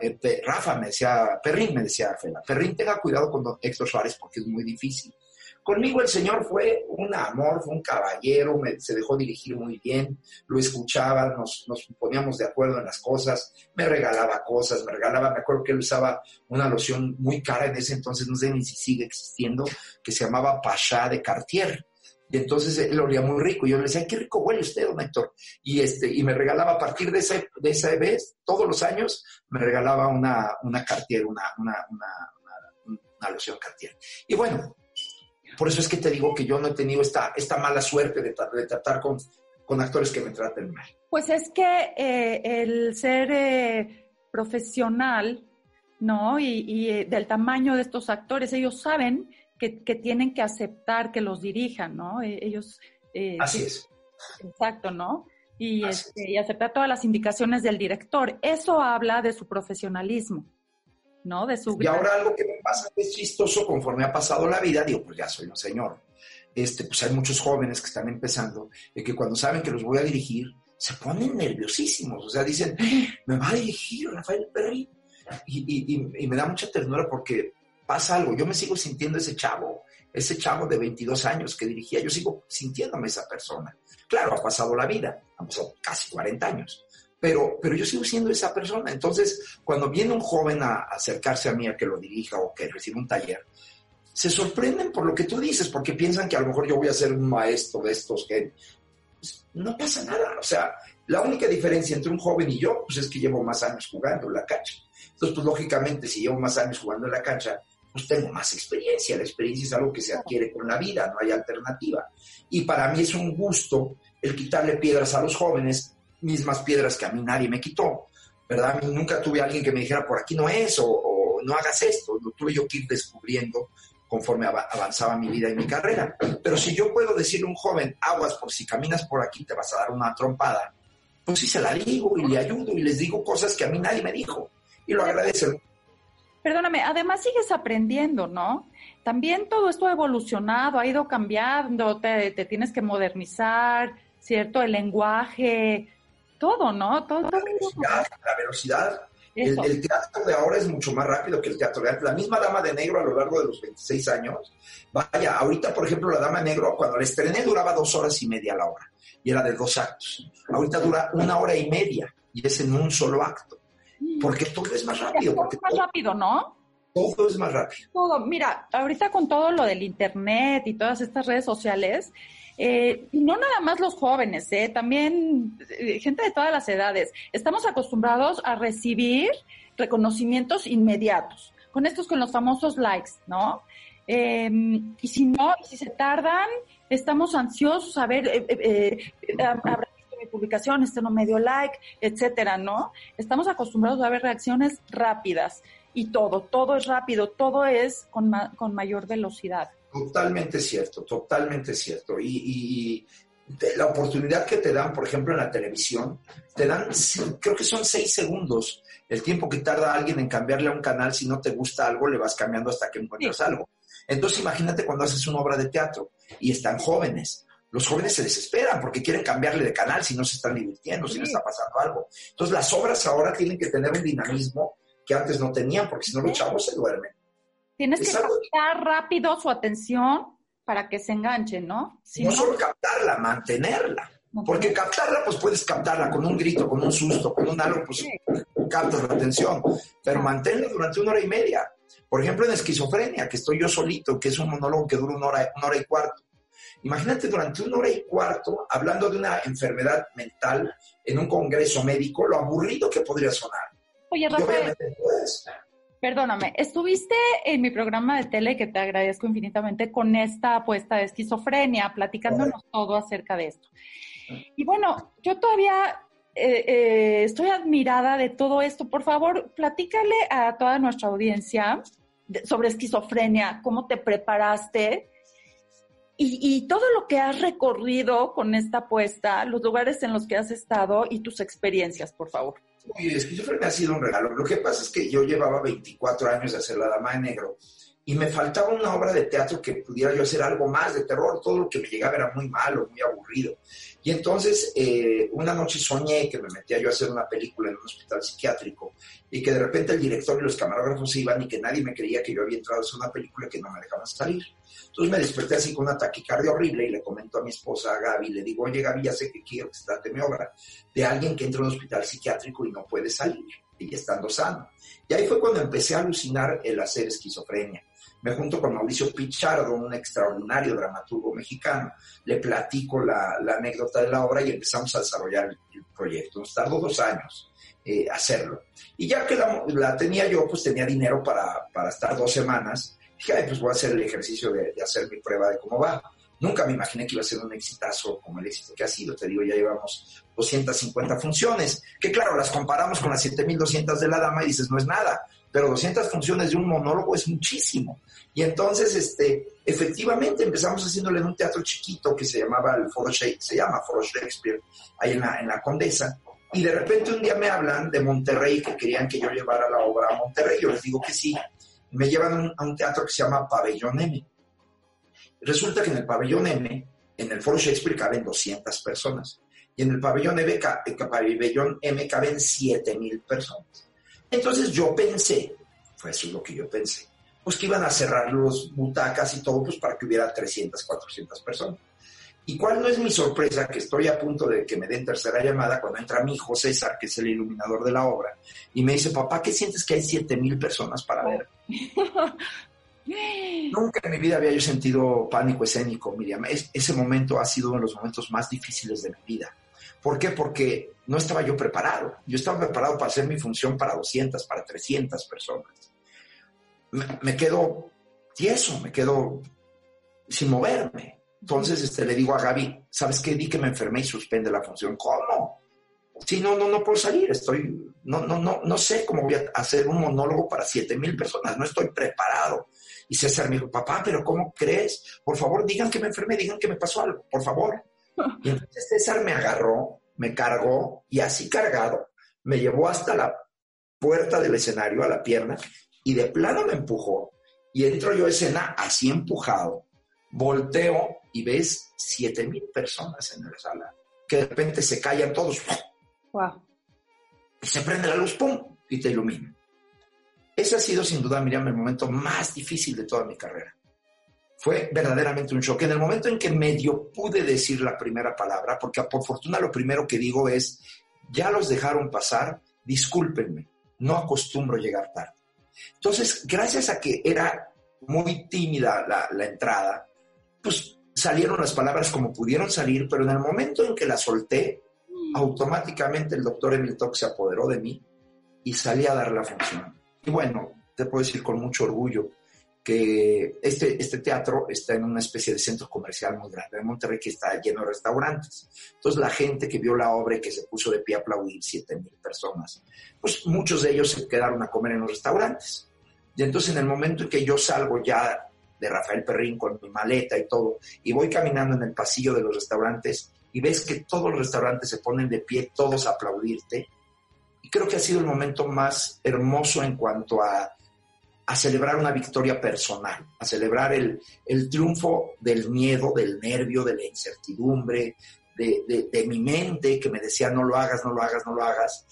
eh, Rafa me decía, Perrín me decía Fela, Perrín tenga cuidado con Héctor Suárez porque es muy difícil. Conmigo el Señor fue un amor, fue un caballero, se dejó dirigir muy bien, lo escuchaba, nos, poníamos de acuerdo en las cosas, me regalaba cosas, me regalaba, me acuerdo que él usaba una loción muy cara en ese entonces, no sé ni si sigue existiendo, que se llamaba Pasha de Cartier. Y entonces él olía muy rico. Y yo le decía, qué rico huele usted, don Héctor. Y, este, y me regalaba a partir de, ese, de esa vez, todos los años, me regalaba una, una Cartier, una, una, una, una loción Cartier. Y bueno, por eso es que te digo que yo no he tenido esta, esta mala suerte de, tratar con, con, actores que me traten mal. Pues es que eh, el ser eh, profesional, ¿no? Y, eh, del tamaño de estos actores, ellos saben que, tienen que aceptar que los dirijan, ¿no? Ellos... Así es. Exacto, ¿no? Y, este, y aceptar todas las indicaciones del director. Eso habla de su profesionalismo. ¿No? De su... Y ahora algo que me pasa es chistoso, conforme ha pasado la vida, digo, pues ya soy un señor. Este, pues hay muchos jóvenes que están empezando y que cuando saben que los voy a dirigir, se ponen nerviosísimos. O sea, dicen, me va a dirigir Rafael Perry. Y, y, me da mucha ternura porque pasa algo. Yo me sigo sintiendo ese chavo, ese chavo de 22 años que dirigía. Yo sigo sintiéndome esa persona. Claro, ha pasado la vida, han pasado casi 40 años pero, pero yo sigo siendo esa persona. Entonces, cuando viene un joven a, acercarse a mí a que lo dirija o que reciba un taller, se sorprenden por lo que tú dices, porque piensan que a lo mejor yo voy a ser un maestro de estos que pues, no pasa nada. O sea, la única diferencia entre un joven y yo, pues es que llevo más años jugando en la cancha. Entonces, pues lógicamente, si llevo más años jugando en la cancha, pues tengo más experiencia. La experiencia es algo que se adquiere con la vida, no hay alternativa. Y para mí es un gusto el quitarle piedras a los jóvenes mismas piedras que a mí nadie me quitó, ¿verdad? nunca tuve alguien que me dijera, por aquí no es, o, no hagas esto, lo tuve yo que ir descubriendo conforme avanzaba mi vida y mi carrera. Pero si yo puedo decirle a un joven, aguas, por si caminas por aquí te vas a dar una trompada, pues sí se la digo y le ayudo y les digo cosas que a mí nadie me dijo. Y lo agradecen. Perdóname, además sigues aprendiendo, ¿no? También todo esto ha evolucionado, ha ido cambiando, te, te tienes que modernizar, ¿cierto? El lenguaje, todo, ¿no? Todo, la velocidad, la velocidad El, teatro de ahora es mucho más rápido que el teatro de antes. La misma Dama de Negro a lo largo de los 26 años, vaya, ahorita por ejemplo la Dama de Negro cuando la estrené duraba dos horas y media la hora y era de dos actos. Ahorita dura una hora y media y es en un solo acto. Porque todo es más rápido. Porque es más rápido, ¿no? Todo es más rápido. Todo, mira, ahorita con todo lo del internet y todas estas redes sociales, eh, y no nada más los jóvenes, eh, también eh, gente de todas las edades. Estamos acostumbrados a recibir reconocimientos inmediatos, con estos, con los famosos likes, ¿no? Em, y si no, si se tardan, estamos ansiosos a ver, habrá visto mi publicación, este no me dio like, etcétera, ¿no? Estamos acostumbrados a ver reacciones rápidas y todo, todo es rápido, todo es con, con mayor velocidad. Totalmente cierto, totalmente cierto. Y, la oportunidad que te dan, por ejemplo, en la televisión, te dan, creo que son seis segundos el tiempo que tarda alguien en cambiarle a un canal. Si no te gusta algo, le vas cambiando hasta que encuentras algo. Entonces, imagínate cuando haces una obra de teatro y están jóvenes. Los jóvenes se desesperan porque quieren cambiarle de canal si no se están divirtiendo, si no está pasando algo. Entonces, las obras ahora tienen que tener un dinamismo que antes no tenían, porque si no los chavos se duermen. Tienes que captar rápido su atención para que se enganche, ¿no? no, solo captarla, mantenerla. Porque captarla, pues puedes captarla con un grito, con un susto, con un algo, pues captas la atención. Pero manténla durante una hora y media. Por ejemplo, en esquizofrenia, que estoy yo solito, que es un monólogo que dura una hora, una hora y cuarto. Imagínate durante una hora y cuarto hablando de una enfermedad mental en un congreso médico, lo aburrido que podría sonar. Oye, Rafael, Perdóname, estuviste en mi programa de tele, que te agradezco infinitamente, con esta apuesta de esquizofrenia, platicándonos todo acerca de esto. Y bueno, yo todavía eh, eh, estoy admirada de todo esto. Por favor, platícale a toda nuestra audiencia sobre esquizofrenia, cómo te preparaste y, y, todo lo que has recorrido con esta apuesta, los lugares en los que has estado y tus experiencias, por favor. Uy, esquizofrenia ha sido un regalo. Lo que pasa es que yo llevaba 24 años de hacer La Dama de Negro y me faltaba una obra de teatro que pudiera yo hacer algo más de terror. Todo lo que me llegaba era muy malo, muy aburrido. Y entonces eh, una noche soñé que me metía yo a hacer una película en un hospital psiquiátrico y que de repente el director y los camarógrafos iban y que nadie me creía que yo había entrado a hacer una película que no me dejaban salir. Entonces me desperté así con una taquicardia horrible y le comento a mi esposa, a Gaby, le digo, oye Gaby, ya sé que quiero que se mi obra de alguien que entra a un hospital psiquiátrico y no puede salir, y estando sano. Y ahí fue cuando empecé a alucinar el hacer esquizofrenia me junto con Mauricio Pichardo, un extraordinario dramaturgo mexicano, le platico la, anécdota de la obra y empezamos a desarrollar el, proyecto. Nos tardó dos años eh, hacerlo. Y ya que la, tenía yo, pues tenía dinero para, para estar dos semanas. Dije, Ay, pues voy a hacer el ejercicio de, de hacer mi prueba de cómo va. Nunca me imaginé que iba a ser un exitazo como el éxito que ha sido. Te digo, ya llevamos 250 funciones, que claro, las comparamos con las 7200 de la dama y dices, no es nada pero 200 funciones de un monólogo es muchísimo. Y entonces, este, efectivamente, empezamos haciéndole en un teatro chiquito que se llamaba el Foro Shakespeare, se llama Foro Shakespeare, ahí en la, en la Condesa, y de repente un día me hablan de Monterrey, que querían que yo llevara la obra a Monterrey, yo les digo que sí, me llevan a un teatro que se llama Pabellón M. Resulta que en el Pabellón M, en el Foro Shakespeare caben 200 personas, y en el Pabellón M, el pabellón M caben 7.000 personas. Entonces yo pensé, fue eso lo que yo pensé, pues que iban a cerrar los butacas y todo, pues para que hubiera 300, 400 personas. ¿Y cuál no es mi sorpresa? Que estoy a punto de que me den tercera llamada cuando entra mi hijo César, que es el iluminador de la obra, y me dice, papá, ¿qué sientes que hay 7 mil personas para ver? Nunca en mi vida había yo sentido pánico escénico, Miriam. ese momento ha sido uno de los momentos más difíciles de mi vida. ¿Por qué? Porque no estaba yo preparado. Yo estaba preparado para hacer mi función para 200, para 300 personas. Me, quedo tieso, me quedo sin moverme. Entonces este, le digo a Gaby, ¿sabes qué? Di que me enfermé y suspende la función. ¿Cómo? Sí, no, no, no puedo salir. Estoy, no, no, no, no sé cómo voy a hacer un monólogo para 7 mil personas. No estoy preparado. Y César me dijo, papá, pero ¿cómo crees? Por favor, digan que me enfermé, digan que me pasó algo, por favor. Y entonces César me agarró, me cargó y así cargado me llevó hasta la puerta del escenario, a la pierna, y de plano me empujó. Y entro yo a escena así empujado, volteo y ves siete mil personas en la sala, que de repente se callan todos. Wow. Y se prende la luz, ¡pum! y te ilumina. Ese ha sido sin duda, Miriam, el momento más difícil de toda mi carrera. Fue verdaderamente un shock. En el momento en que medio pude decir la primera palabra, porque por fortuna lo primero que digo es, ya los dejaron pasar, discúlpenme, no acostumbro llegar tarde. Entonces, gracias a que era muy tímida la, entrada, pues salieron las palabras como pudieron salir, pero en el momento en que la solté, automáticamente el doctor Emil se apoderó de mí y salí a dar la función. Y bueno, te puedo decir con mucho orgullo que este, este teatro está en una especie de centro comercial muy grande de Monterrey que está lleno de restaurantes. Entonces la gente que vio la obra y que se puso de pie a aplaudir, siete mil personas, pues muchos de ellos se quedaron a comer en los restaurantes. Y entonces en el momento en que yo salgo ya de Rafael Perrín con mi maleta y todo, y voy caminando en el pasillo de los restaurantes y ves que todos los restaurantes se ponen de pie, todos a aplaudirte, y creo que ha sido el momento más hermoso en cuanto a, a celebrar una victoria personal, a celebrar el, el, triunfo del miedo, del nervio, de la incertidumbre, de, de, de, mi mente que me decía no lo hagas, no lo hagas, no lo hagas,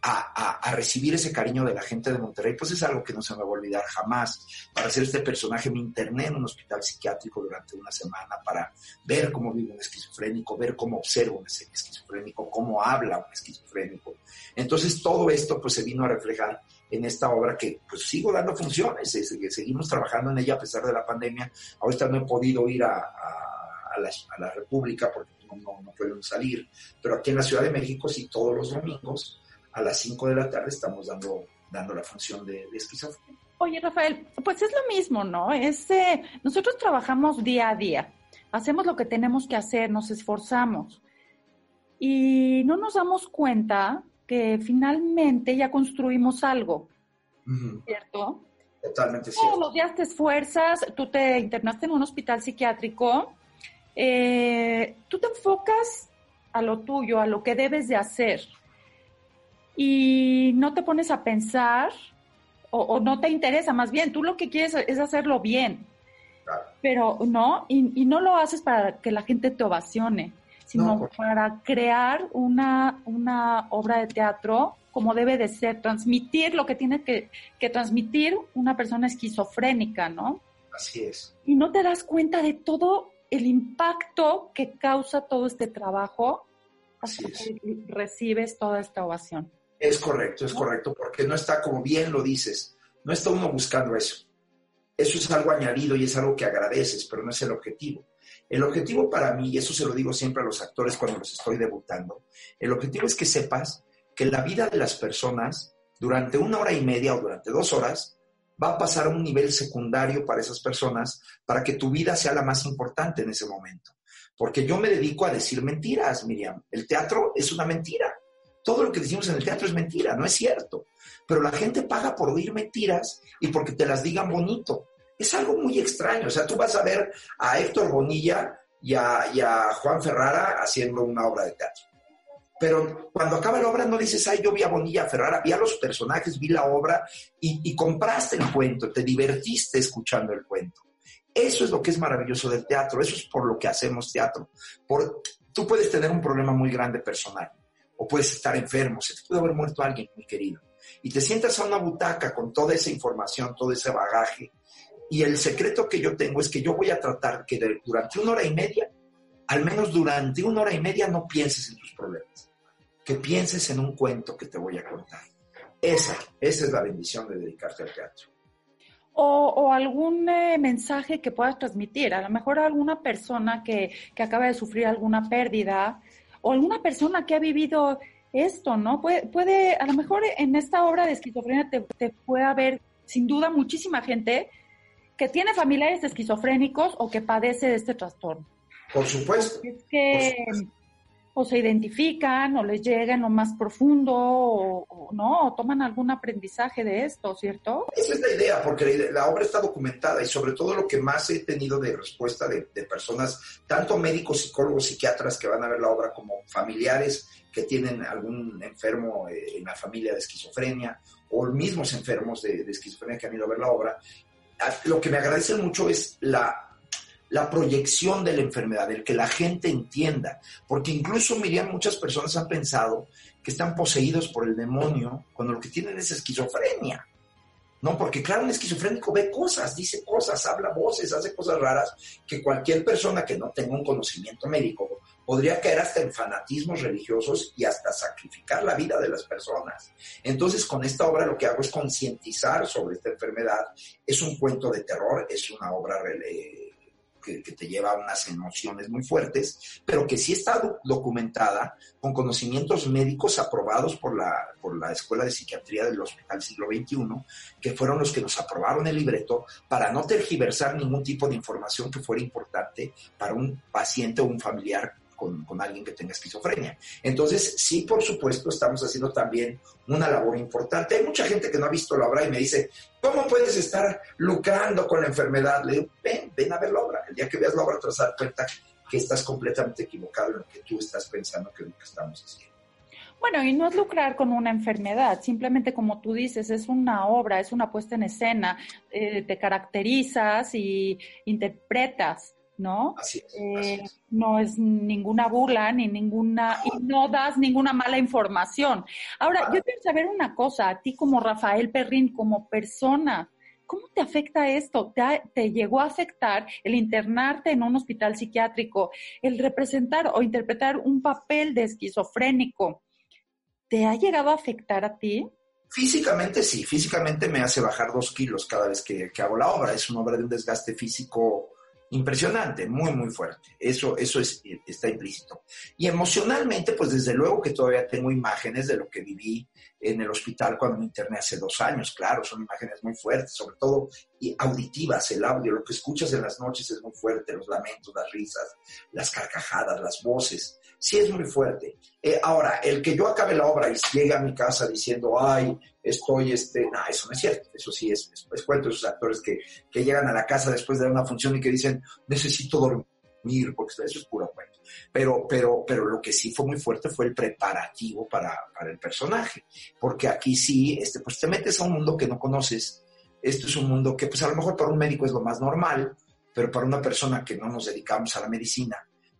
a, recibir ese cariño de la gente de Monterrey, pues es algo que no se me va a olvidar jamás. Para hacer este personaje me interné en un hospital psiquiátrico durante una semana para ver cómo vive un esquizofrénico, ver cómo observa un esquizofrénico, cómo habla un esquizofrénico. Entonces todo esto pues se vino a reflejar en esta obra que pues sigo dando funciones, seguimos trabajando en ella a pesar de la pandemia. Ahorita no he podido ir a, a, la, a la, República porque no, no, no pueden salir, pero aquí en la Ciudad de México sí todos los domingos a las 5 de la tarde estamos dando, dando la función de, esquizofrenia. Oye, Rafael, pues es lo mismo, ¿no? Es, eh, nosotros trabajamos día a día, hacemos lo que tenemos que hacer, nos esforzamos y no nos damos cuenta que finalmente ya construimos algo, ¿cierto? Totalmente cierto. Todos los días te esfuerzas, tú te internaste en un hospital psiquiátrico, eh, tú te enfocas a lo tuyo, a lo que debes de hacer, y no te pones a pensar o, no te interesa, más bien, tú lo que quieres es hacerlo bien. Pero no, y, no lo haces para que la gente te ovacione, sino para crear una, una obra de teatro como debe de ser, transmitir lo que tiene que, que transmitir una persona esquizofrénica, ¿no? Así es. Y no te das cuenta de todo el impacto que causa todo este trabajo hasta que recibes toda esta ovación. Es correcto, es correcto, porque no está, como bien lo dices, no está uno buscando eso. Eso es algo añadido y es algo que agradeces, pero no es el objetivo. El objetivo para mí, y eso se lo digo siempre a los actores cuando los estoy debutando, el objetivo es que sepas que la vida de las personas durante una hora y media o durante dos horas va a pasar a un nivel secundario para esas personas para que tu vida sea la más importante en ese momento. Porque yo me dedico a decir mentiras, Miriam. El teatro es una mentira todo lo que decimos en el teatro es mentira, no es cierto. Pero la gente paga por oír mentiras y porque te las digan bonito. Es algo muy extraño. O sea, tú vas a ver a Héctor Bonilla y a, Juan Ferrara haciendo una obra de teatro. Pero cuando acaba la obra no dices, ay, yo vi a Bonilla, a Ferrara, vi a los personajes, vi la obra y, compraste el cuento, te divertiste escuchando el cuento. Eso es lo que es maravilloso del teatro, eso es por lo que hacemos teatro. Por, tú puedes tener un problema muy grande personal, o puedes estar enfermo, se te puede haber muerto alguien muy querido. Y te sientas a una butaca con toda esa información, todo ese bagaje. Y el secreto que yo tengo es que yo voy a tratar que durante una hora y media, al menos durante una hora y media, no pienses en tus problemas. Que pienses en un cuento que te voy a contar. Esa, esa es la bendición de dedicarte al teatro. O, algún eh, mensaje que puedas transmitir. A lo mejor a alguna persona que, que acaba de sufrir alguna pérdida, o alguna persona que ha vivido esto, ¿no? Puede, puede a lo mejor en esta obra de esquizofrenia te, puede haber, sin duda, muchísima gente que tiene familiares esquizofrénicos o que padece de este trastorno. Por supuesto. Es que o se identifican o les llega en lo más profundo o, no, o toman algún aprendizaje de esto, ¿cierto? Esa es la idea, porque la obra está documentada y sobre todo lo que más he tenido de respuesta de, personas, tanto médicos, psicólogos, psiquiatras que van a ver la obra como familiares que tienen algún enfermo eh, en la familia de esquizofrenia o mismos enfermos de, de esquizofrenia que han ido a ver la obra, lo que me agradece mucho es la proyección de la enfermedad, el que la gente entienda. Porque incluso, Miriam, muchas personas han pensado que están poseídos por el demonio cuando lo que tienen es esquizofrenia. No, porque claro, un esquizofrénico ve cosas, dice cosas, habla voces, hace cosas raras que cualquier persona que no tenga un conocimiento médico podría caer hasta en fanatismos religiosos y hasta sacrificar la vida de las personas. Entonces, con esta obra lo que hago es concientizar sobre esta enfermedad. Es un cuento de terror, es una obra que, te lleva a unas emociones muy fuertes, pero que sí está documentada con conocimientos médicos aprobados por la, por la Escuela de Psiquiatría del Hospital Siglo XXI, que fueron los que nos aprobaron el libreto para no tergiversar ningún tipo de información que fuera importante para un paciente o un familiar con, alguien que tenga esquizofrenia. Entonces, sí, por supuesto, estamos haciendo también una labor importante. Hay mucha gente que no ha visto la obra y me dice, ¿cómo puedes estar lucrando con la enfermedad? Le digo, ven, ven a ver la obra. El día que veas la obra te vas a dar cuenta que estás completamente equivocado en lo que tú estás pensando que es lo que estamos haciendo. Bueno, y no es lucrar con una enfermedad, simplemente como tú dices, es una obra, es una puesta en escena, eh, te caracterizas y interpretas ¿no? Eh, no es ninguna burla ni ninguna, y no das ninguna mala información. Ahora, yo quiero saber una cosa, a ti como Rafael Perrín, como persona, ¿cómo te afecta esto? ¿Te, ¿Te, llegó a afectar el internarte en un hospital psiquiátrico, el representar o interpretar un papel de esquizofrénico? ¿Te ha llegado a afectar a ti? Físicamente sí, físicamente me hace bajar dos kilos cada vez que, que hago la obra. Es una obra de un desgaste físico impresionante, muy, muy fuerte. Eso, eso es, está implícito. Y emocionalmente, pues desde luego que todavía tengo imágenes de lo que viví en el hospital cuando me interné hace dos años. Claro, son imágenes muy fuertes, sobre todo y auditivas, el audio, lo que escuchas en las noches es muy fuerte, los lamentos, las risas, las carcajadas, las voces. Sí es muy fuerte. Eh, ahora, el que yo acabe la obra y llegue a mi casa diciendo, ay, estoy, este, no, eso no es cierto, eso sí es, es, cuento esos actores que, que, llegan a la casa después de una función y que dicen, necesito dormir, porque eso es puro cuento. Pero, pero, pero lo que sí fue muy fuerte fue el preparativo para, para el personaje, porque aquí sí, este, pues te metes a un mundo que no conoces, esto es un mundo que pues a lo mejor para un médico es lo más normal, pero para una persona que no nos dedicamos a la medicina,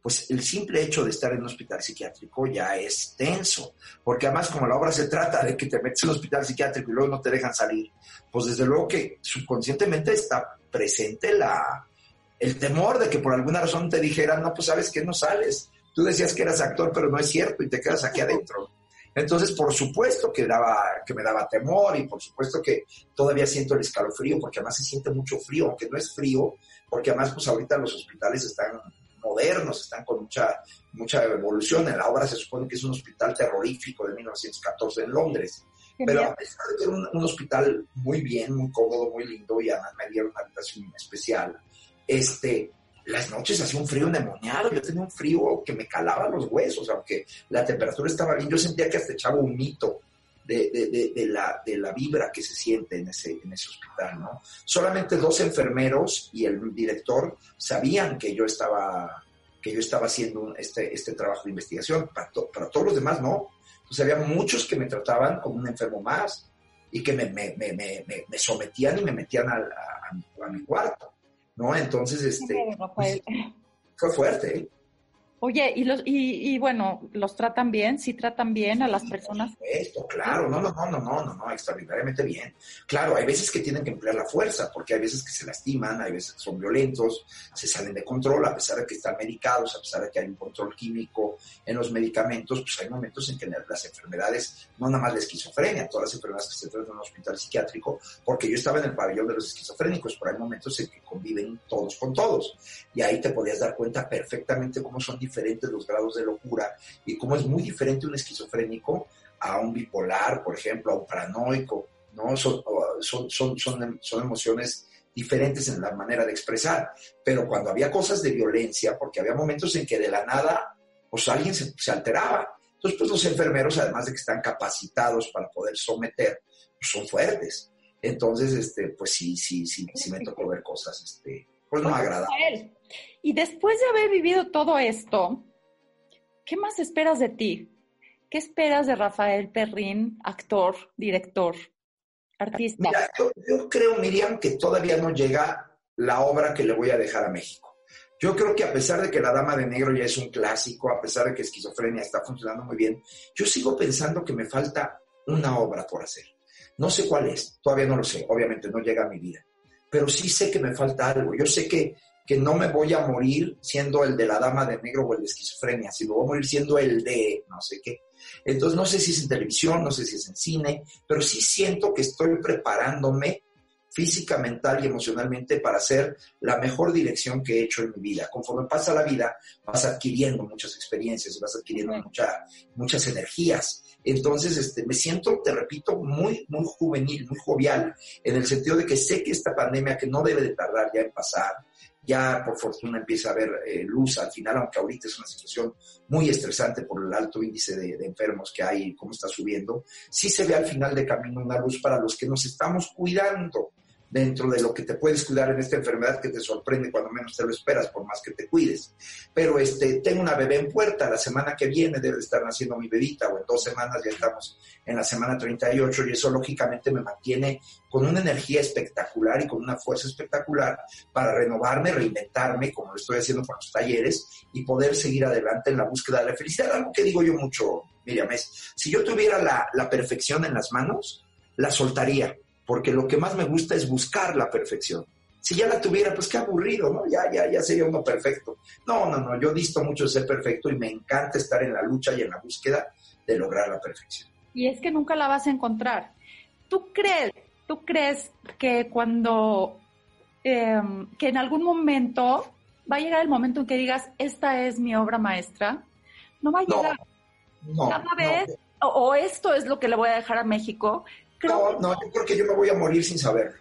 pues el simple hecho de estar en un hospital psiquiátrico ya es tenso, porque además como la obra se trata de que te metes en un hospital psiquiátrico y luego no te dejan salir, pues desde luego que subconscientemente está presente la, el temor de que por alguna razón te dijeran, no, pues sabes que no sales, tú decías que eras actor, pero no es cierto y te quedas aquí adentro. Entonces, por supuesto que, daba, que me daba temor y por supuesto que todavía siento el escalofrío, porque además se siente mucho frío, aunque no es frío, porque además pues ahorita los hospitales están modernos, están con mucha, mucha evolución. En la obra se supone que es un hospital terrorífico de 1914 en Londres. Pero a pesar de que un, un, hospital muy bien, muy cómodo, muy lindo, y además me dieron una habitación especial, este, las noches hacía un frío endemoniado, yo tenía un frío que me calaba los huesos, aunque la temperatura estaba bien, yo sentía que hasta echaba un mito de, de, de, la, de la vibra que se siente en ese, en ese hospital, ¿no? Solamente dos enfermeros y el director sabían que yo estaba, que yo estaba haciendo este, este trabajo de investigación, para, para todos los demás no. Entonces había muchos que me trataban como un enfermo más y que me, me, me, me sometían y me metían a, a, a, mi cuarto, ¿no? Entonces, este, fue fuerte, ¿eh? Oye, y los y, y, bueno, los tratan bien, sí tratan bien a las personas. Esto, claro, no, no, no, no, no, no, no, extraordinariamente bien. Claro, hay veces que tienen que emplear la fuerza, porque hay veces que se lastiman, hay veces que son violentos, se salen de control, a pesar de que están medicados, a pesar de que hay un control químico en los medicamentos, pues hay momentos en que las enfermedades, no nada más la esquizofrenia, todas las enfermedades que se tratan en un hospital psiquiátrico, porque yo estaba en el pabellón de los esquizofrénicos, pero hay momentos en que conviven todos con todos, y ahí te podías dar cuenta perfectamente cómo son diferentes los grados de locura y cómo es muy diferente un esquizofrénico a un bipolar, por ejemplo, a un paranoico, ¿no? Son, son, son, son, son emociones diferentes en la manera de expresar, pero cuando había cosas de violencia, porque había momentos en que de la nada, pues alguien se, se alteraba. Entonces, pues los enfermeros, además de que están capacitados para poder someter, pues son fuertes. Entonces, este, pues sí, sí, sí, sí me tocó ver cosas, este, pues no agradables. Y después de haber vivido todo esto, ¿qué más esperas de ti? ¿Qué esperas de Rafael Perrín, actor, director, artista? Mira, yo, creo, Miriam, que todavía no llega la obra que le voy a dejar a México. Yo creo que a pesar de que La Dama de Negro ya es un clásico, a pesar de que Esquizofrenia está funcionando muy bien, yo sigo pensando que me falta una obra por hacer. No sé cuál es, todavía no lo sé, obviamente no llega a mi vida, pero sí sé que me falta algo. Yo sé que, que no me voy a morir siendo el de la Dama de Negro o el de Esquizofrenia, sino voy a morir siendo el de no sé qué. Entonces no sé si es en televisión, no sé si es en cine, pero sí siento que estoy preparándome física, mental y emocionalmente para hacer la mejor dirección que he hecho en mi vida. Conforme pasa la vida, vas adquiriendo muchas experiencias vas adquiriendo muchas energías. Entonces, este, me siento, te repito, muy, muy juvenil, muy jovial, en el sentido de que sé que esta pandemia, que no debe de tardar ya en pasar, ya por fortuna empieza a haber eh, luz al final, aunque ahorita es una situación muy estresante por el alto índice de, de, enfermos que hay y cómo está subiendo, sí se ve al final de camino una luz para los que nos estamos cuidando dentro de lo que te puedes cuidar en esta enfermedad que te sorprende cuando menos te lo esperas, por más que te cuides. Pero este, tengo una bebé en puerta, la semana que viene debe estar naciendo mi bebita, o en dos semanas ya estamos en la semana 38, y eso lógicamente me mantiene con una energía espectacular y con una fuerza espectacular para renovarme, reinventarme, como lo estoy haciendo con los talleres, y poder seguir adelante en la búsqueda de la felicidad. Algo que digo yo mucho, Miriam, es, si yo tuviera la, la perfección en las manos, la soltaría porque lo que más me gusta es buscar la perfección. Si ya la tuviera, pues qué aburrido, ¿no? Ya, ya, ya sería uno perfecto. No, no, no, yo disto mucho de ser perfecto y me encanta estar en la lucha y en la búsqueda de lograr la perfección. Y es que nunca la vas a encontrar. ¿Tú crees, tú crees que cuando, em, que en algún momento va a llegar el momento en que digas, esta es mi obra maestra? No va a llegar. No, Cada vez, o, esto es lo que le voy a dejar a México, no, no, yo creo que yo me voy a morir sin saber.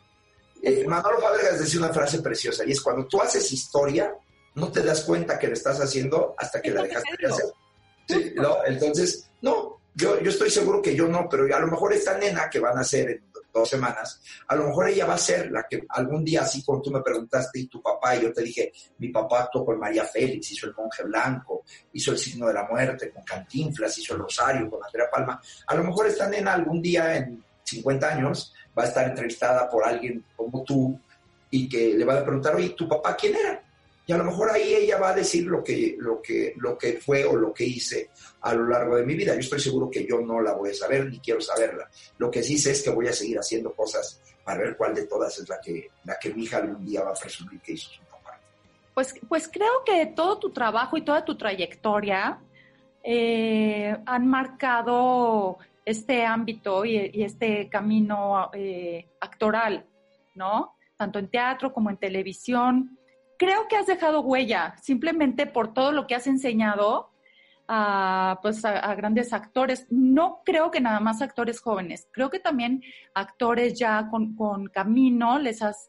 Eh, Manolo Fábregas decía una frase preciosa y es cuando tú haces historia, no te das cuenta que lo estás haciendo hasta que la dejaste de hacer. Sí, ¿no? Entonces, no, yo, yo estoy seguro que yo no, pero a lo mejor esta nena que van a hacer en dos semanas, a lo mejor ella va a ser la que algún día, así como tú me preguntaste, y tu papá, y yo te dije, mi papá actuó con María Félix, hizo el monje blanco, hizo el signo de la muerte con Cantinflas, hizo el rosario con Andrea Palma, a lo mejor esta nena algún día en 50 años, va a estar entrevistada por alguien como tú y que le va a preguntar, oye, ¿tu papá quién era? Y a lo mejor ahí ella va a decir lo que, lo que, lo que fue o lo que hice a lo largo de mi vida. Yo estoy seguro que yo no la voy a saber ni quiero saberla. Lo que sí sé es que voy a seguir haciendo cosas para ver cuál de todas es la que, la que mi hija algún día va a presumir que hizo su papá. Pues, pues creo que todo tu trabajo y toda tu trayectoria eh, han marcado este ámbito y, este camino eh, actoral, ¿no? Tanto en teatro como en televisión. Creo que has dejado huella simplemente por todo lo que has enseñado a, pues a, grandes actores. No creo que nada más actores jóvenes, creo que también actores ya con, con camino les has,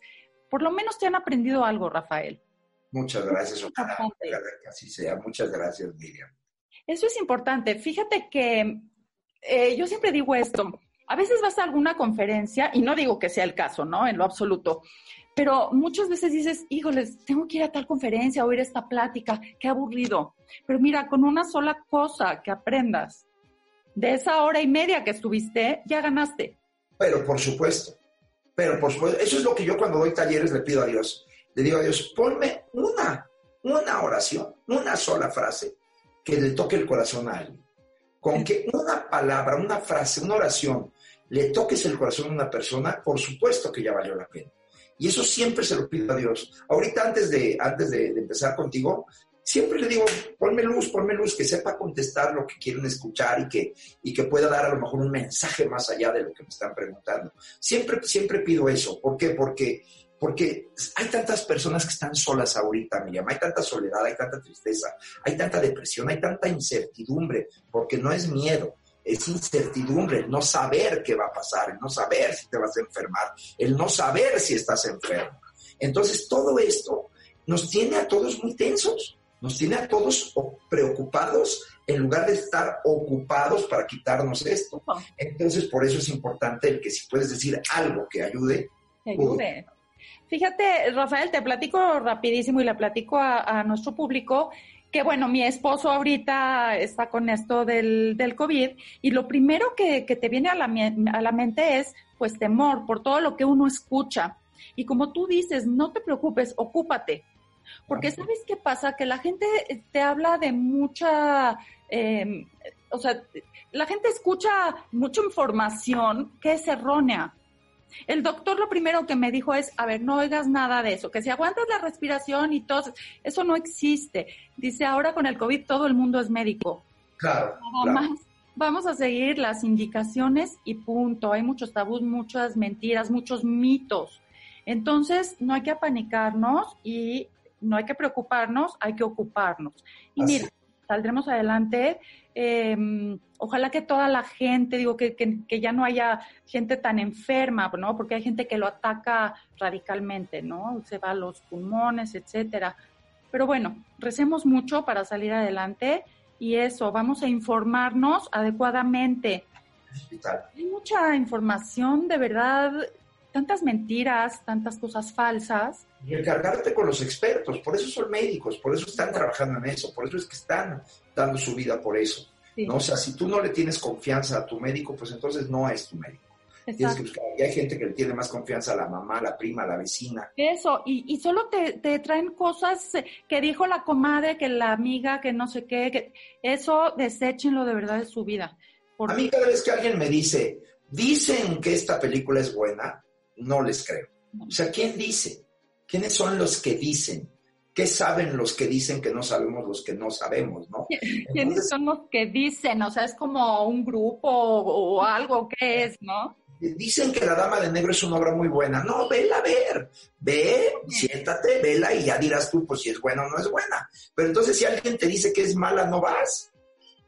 por lo menos te han aprendido algo, Rafael. Muchas gracias, ojalá, así sea. Muchas gracias, Miriam. Eso es importante. Fíjate que eh, yo siempre digo esto, a veces vas a alguna conferencia, y no digo que sea el caso, ¿no? En lo absoluto, pero muchas veces dices, híjoles, tengo que ir a tal conferencia, oír esta plática, qué aburrido. Pero mira, con una sola cosa que aprendas de esa hora y media que estuviste, ya ganaste. Pero por supuesto, pero por supuesto, eso es lo que yo cuando doy talleres le pido a Dios. Le digo a Dios, ponme una, una oración, una sola frase que le toque el corazón a alguien con que una palabra, una frase, una oración le toques el corazón a una persona, por supuesto que ya valió la pena. Y eso siempre se lo pido a Dios. Ahorita antes de, antes de, empezar contigo, siempre le digo, ponme luz, ponme luz, que sepa contestar lo que quieren escuchar y que, y que pueda dar a lo mejor un mensaje más allá de lo que me están preguntando. Siempre, siempre pido eso. ¿Por qué? Porque porque hay tantas personas que están solas ahorita, Miriam, hay tanta soledad, hay tanta tristeza, hay tanta depresión, hay tanta incertidumbre, porque no es miedo, es incertidumbre, el no saber qué va a pasar, el no saber si te vas a enfermar, el no saber si estás enfermo. Entonces todo esto nos tiene a todos muy tensos, nos tiene a todos preocupados en lugar de estar ocupados para quitarnos esto. Entonces por eso es importante el que si puedes decir algo que ayude. ayude. Fíjate, Rafael, te platico rapidísimo y le platico a, nuestro público que, bueno, mi esposo ahorita está con esto del, del COVID y lo primero que, te viene a la, a la mente es, pues, temor por todo lo que uno escucha. Y como tú dices, no te preocupes, ocúpate. Porque ¿sabes qué pasa? Que la gente te habla de mucha, em, o sea, la gente escucha mucha información que es errónea. El doctor lo primero que me dijo es, a ver, no oigas nada de eso, que si aguantas la respiración y todo, eso no existe. Dice, ahora con el COVID todo el mundo es médico. Claro. Nada más vamos a seguir las indicaciones y punto. Hay muchos tabús, muchas mentiras, muchos mitos. Entonces, no hay que apanicarnos y no hay que preocuparnos, hay que ocuparnos. Y mira, saldremos adelante. Em, ojalá que toda la gente, digo, que, que, ya no haya gente tan enferma, ¿no? Porque hay gente que lo ataca radicalmente, ¿no? Se va a los pulmones, etcétera. Pero bueno, recemos mucho para salir adelante y eso, vamos a informarnos adecuadamente. Hay mucha información, de verdad, tantas mentiras, tantas cosas falsas. Y encargarte con los expertos, por eso son médicos, por eso están trabajando en eso, por eso es que están dando su vida por eso. ¿no? O sea, si tú no le tienes confianza a tu médico, pues entonces no es tu médico. Tienes que buscar. Y hay gente que le tiene más confianza a la mamá, a la prima, a la vecina. Eso, y, y solo te, te, traen cosas que dijo la comadre, que la amiga, que no sé qué, que eso deséchenlo de verdad de su vida. A mí cada vez que alguien me dice, dicen que esta película es buena, no les creo. O sea, ¿quién dice? ¿Quiénes son los que dicen? ¿Qué saben los que dicen que no sabemos los que no sabemos, no? ¿Quiénes son los que dicen? O sea, es como un grupo o, algo que es, ¿no? Dicen que La Dama de Negro es una obra muy buena. No, vela a ver. Ve, siéntate, vela y ya dirás tú, pues si es buena o no es buena. Pero entonces si alguien te dice que es mala, no vas.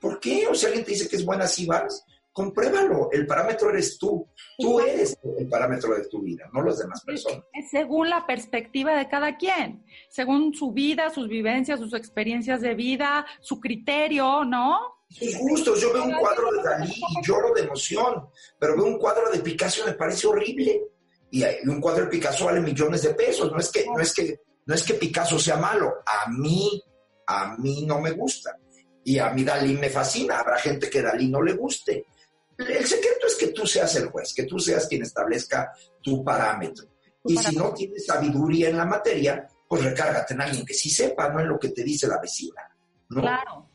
¿Por qué? O si alguien te dice que es buena, sí vas compruébalo. El parámetro eres tú. Tú eres el parámetro de tu vida, no las demás personas. según la perspectiva de cada quien, según su vida, sus vivencias, sus experiencias de vida, su criterio, ¿no? Sus gustos. Yo veo un cuadro de Dalí y lloro de emoción, pero veo un cuadro de Picasso y me parece horrible. Y un cuadro de Picasso vale millones de pesos. No es que, no es que, no es que Picasso sea malo. A mí, a mí no me gusta. Y a mí Dalí me fascina. Habrá gente que Dalí no le guste el secreto es que tú seas el juez, que tú seas quien establezca tu parámetro. y si no tienes sabiduría en la materia, pues recárgate en alguien que sí sepa, no en lo que te dice la vecina. Claro,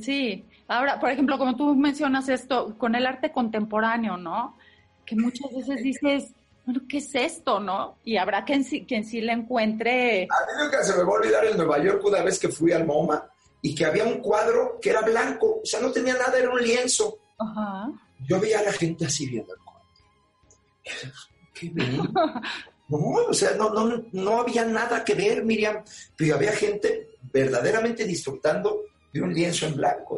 sí. Ahora, por ejemplo, como tú mencionas esto, con el arte contemporáneo, ¿no? Que muchas veces dices, bueno, ¿qué es esto, no? Y habrá quien sí, quien sí le encuentre... A mí nunca se me va a olvidar en Nueva York una vez que fui al MoMA y que había un cuadro que era blanco, o sea, no tenía nada, era un lienzo. Ajá yo veía a la gente así viendo el cuadro. ¿Qué No, o sea, no, no, no había nada que ver, Miriam, pero había gente verdaderamente disfrutando de un lienzo en blanco.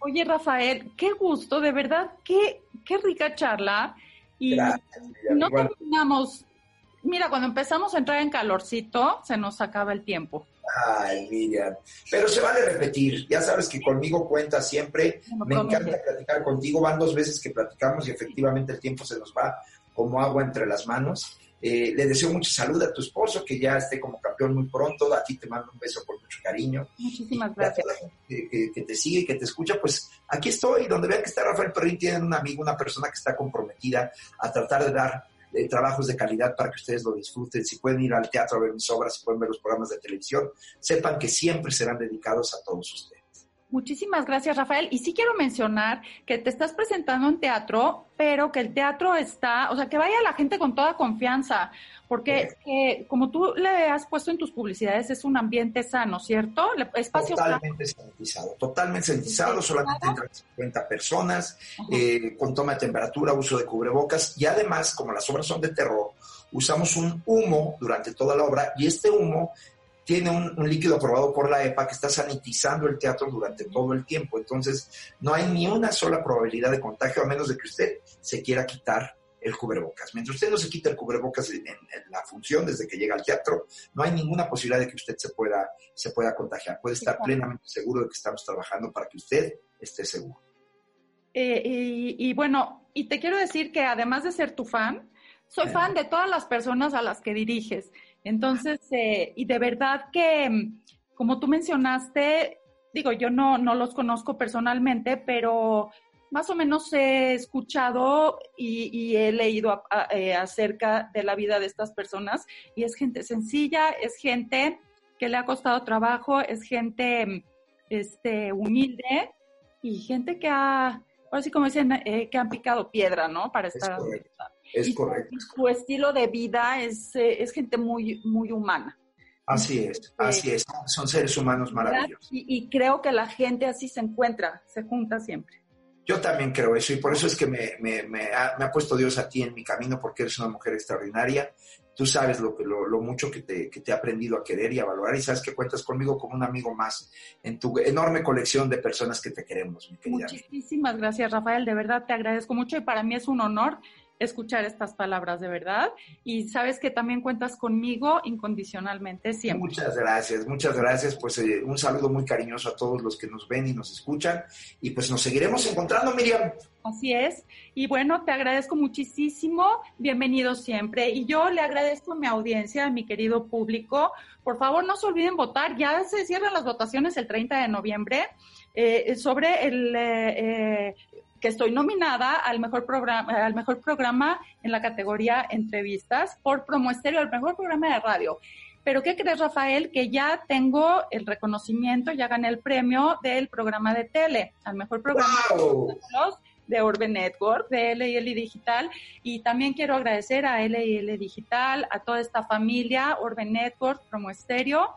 Oye, Rafael, qué gusto, de verdad, qué, qué rica charla. Y no terminamos. Mira, cuando empezamos a entrar en calorcito, se nos acaba el tiempo. Ay, Miriam. Pero se vale repetir. Ya sabes que conmigo cuenta siempre. Me encanta platicar contigo. Van dos veces que platicamos y efectivamente el tiempo se nos va como agua entre las manos. Eh, le deseo mucha salud a tu esposo, que ya esté como campeón muy pronto. A ti te mando un beso con mucho cariño. Muchísimas gracias. Que, que, te sigue, que te escucha, pues aquí estoy. Donde vean que está Rafael Perrín, tienen un amigo, una persona que está comprometida a tratar de dar trabajos de calidad para que ustedes lo disfruten. Si pueden ir al teatro a ver mis obras, si pueden ver los programas de televisión, sepan que siempre serán dedicados a todos ustedes. Muchísimas gracias, Rafael. Y sí quiero mencionar que te estás presentando en teatro, pero que el teatro está, o sea, que vaya la gente con toda confianza, porque eh, como tú le has puesto en tus publicidades, es un ambiente sano, ¿cierto? Espacio totalmente sanitizado, totalmente sanitizado, solamente entran 50 personas, eh, con toma de temperatura, uso de cubrebocas, y además, como las obras son de terror, usamos un humo durante toda la obra, y este humo tiene un, líquido aprobado por la EPA que está sanitizando el teatro durante todo el tiempo. Entonces, no hay ni una sola probabilidad de contagio a menos de que usted se quiera quitar el cubrebocas. Mientras usted no se quita el cubrebocas en, la función desde que llega al teatro, no hay ninguna posibilidad de que usted se pueda, se pueda contagiar. Puede estar plenamente seguro de que estamos trabajando para que usted esté seguro. Eh, y, bueno, y te quiero decir que además de ser tu fan, soy fan de todas las personas a las que diriges. Entonces, eh, y de verdad que, mm, como tú mencionaste, digo, yo no, no los conozco personalmente, pero más o menos he escuchado y, he leído eh, acerca de la vida de estas personas y es gente sencilla, es gente que le ha costado trabajo, es gente este, humilde y gente que ha, así como dicen, eh, que han picado piedra, ¿no? Para estar. Es. Es correcto. Su estilo de vida es, eh, es gente muy, muy humana. Así es, así es. Son seres humanos maravillosos. Y, creo que la gente así se encuentra, se junta siempre. Yo también creo eso y por eso es que me, me, me, ha, me, ha, puesto Dios a ti en mi camino porque eres una mujer extraordinaria tú sabes lo, lo, lo mucho que te, que te, he aprendido a querer y a valorar y sabes que cuentas conmigo como un amigo más en tu enorme colección de personas que te queremos, mi querida. Muchísimas gracias, Rafael. De verdad te agradezco mucho y para mí es un honor escuchar estas palabras de verdad y sabes que también cuentas conmigo incondicionalmente siempre. Muchas gracias, muchas gracias. Pues eh, un saludo muy cariñoso a todos los que nos ven y nos escuchan y pues nos seguiremos encontrando, Miriam. Así es. Y bueno, te agradezco muchísimo. Bienvenido siempre. Y yo le agradezco a mi audiencia, a mi querido público. Por favor, no se olviden votar. Ya se cierran las votaciones el 30 de noviembre. Eh, sobre el, eh, que estoy nominada al mejor programa, al mejor programa en la categoría entrevistas por Promo Estéreo, el mejor programa de radio. Pero ¿qué crees, Rafael? Que ya tengo el reconocimiento, ya gané el premio del programa de tele, al mejor programa de Orbe Network, de LIL Digital. Y también quiero agradecer a LIL Digital, a toda esta familia, Orbe Network, Promo Estéreo.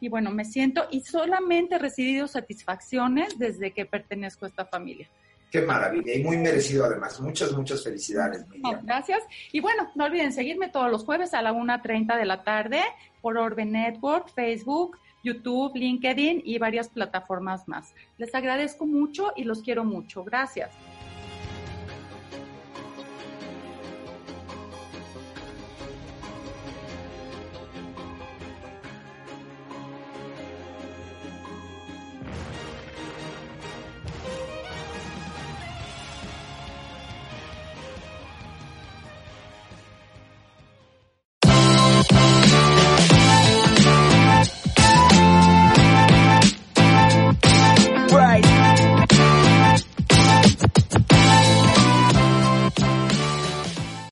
Y bueno, me siento y solamente he recibido satisfacciones desde que pertenezco a esta familia. Qué maravilla y muy merecido además. Muchas, muchas felicidades, Gracias. Y bueno, no olviden seguirme todos los jueves a la 1.30 de la tarde por Orbe Network, Facebook, YouTube, LinkedIn y varias plataformas más. Les agradezco mucho y los quiero mucho. Gracias.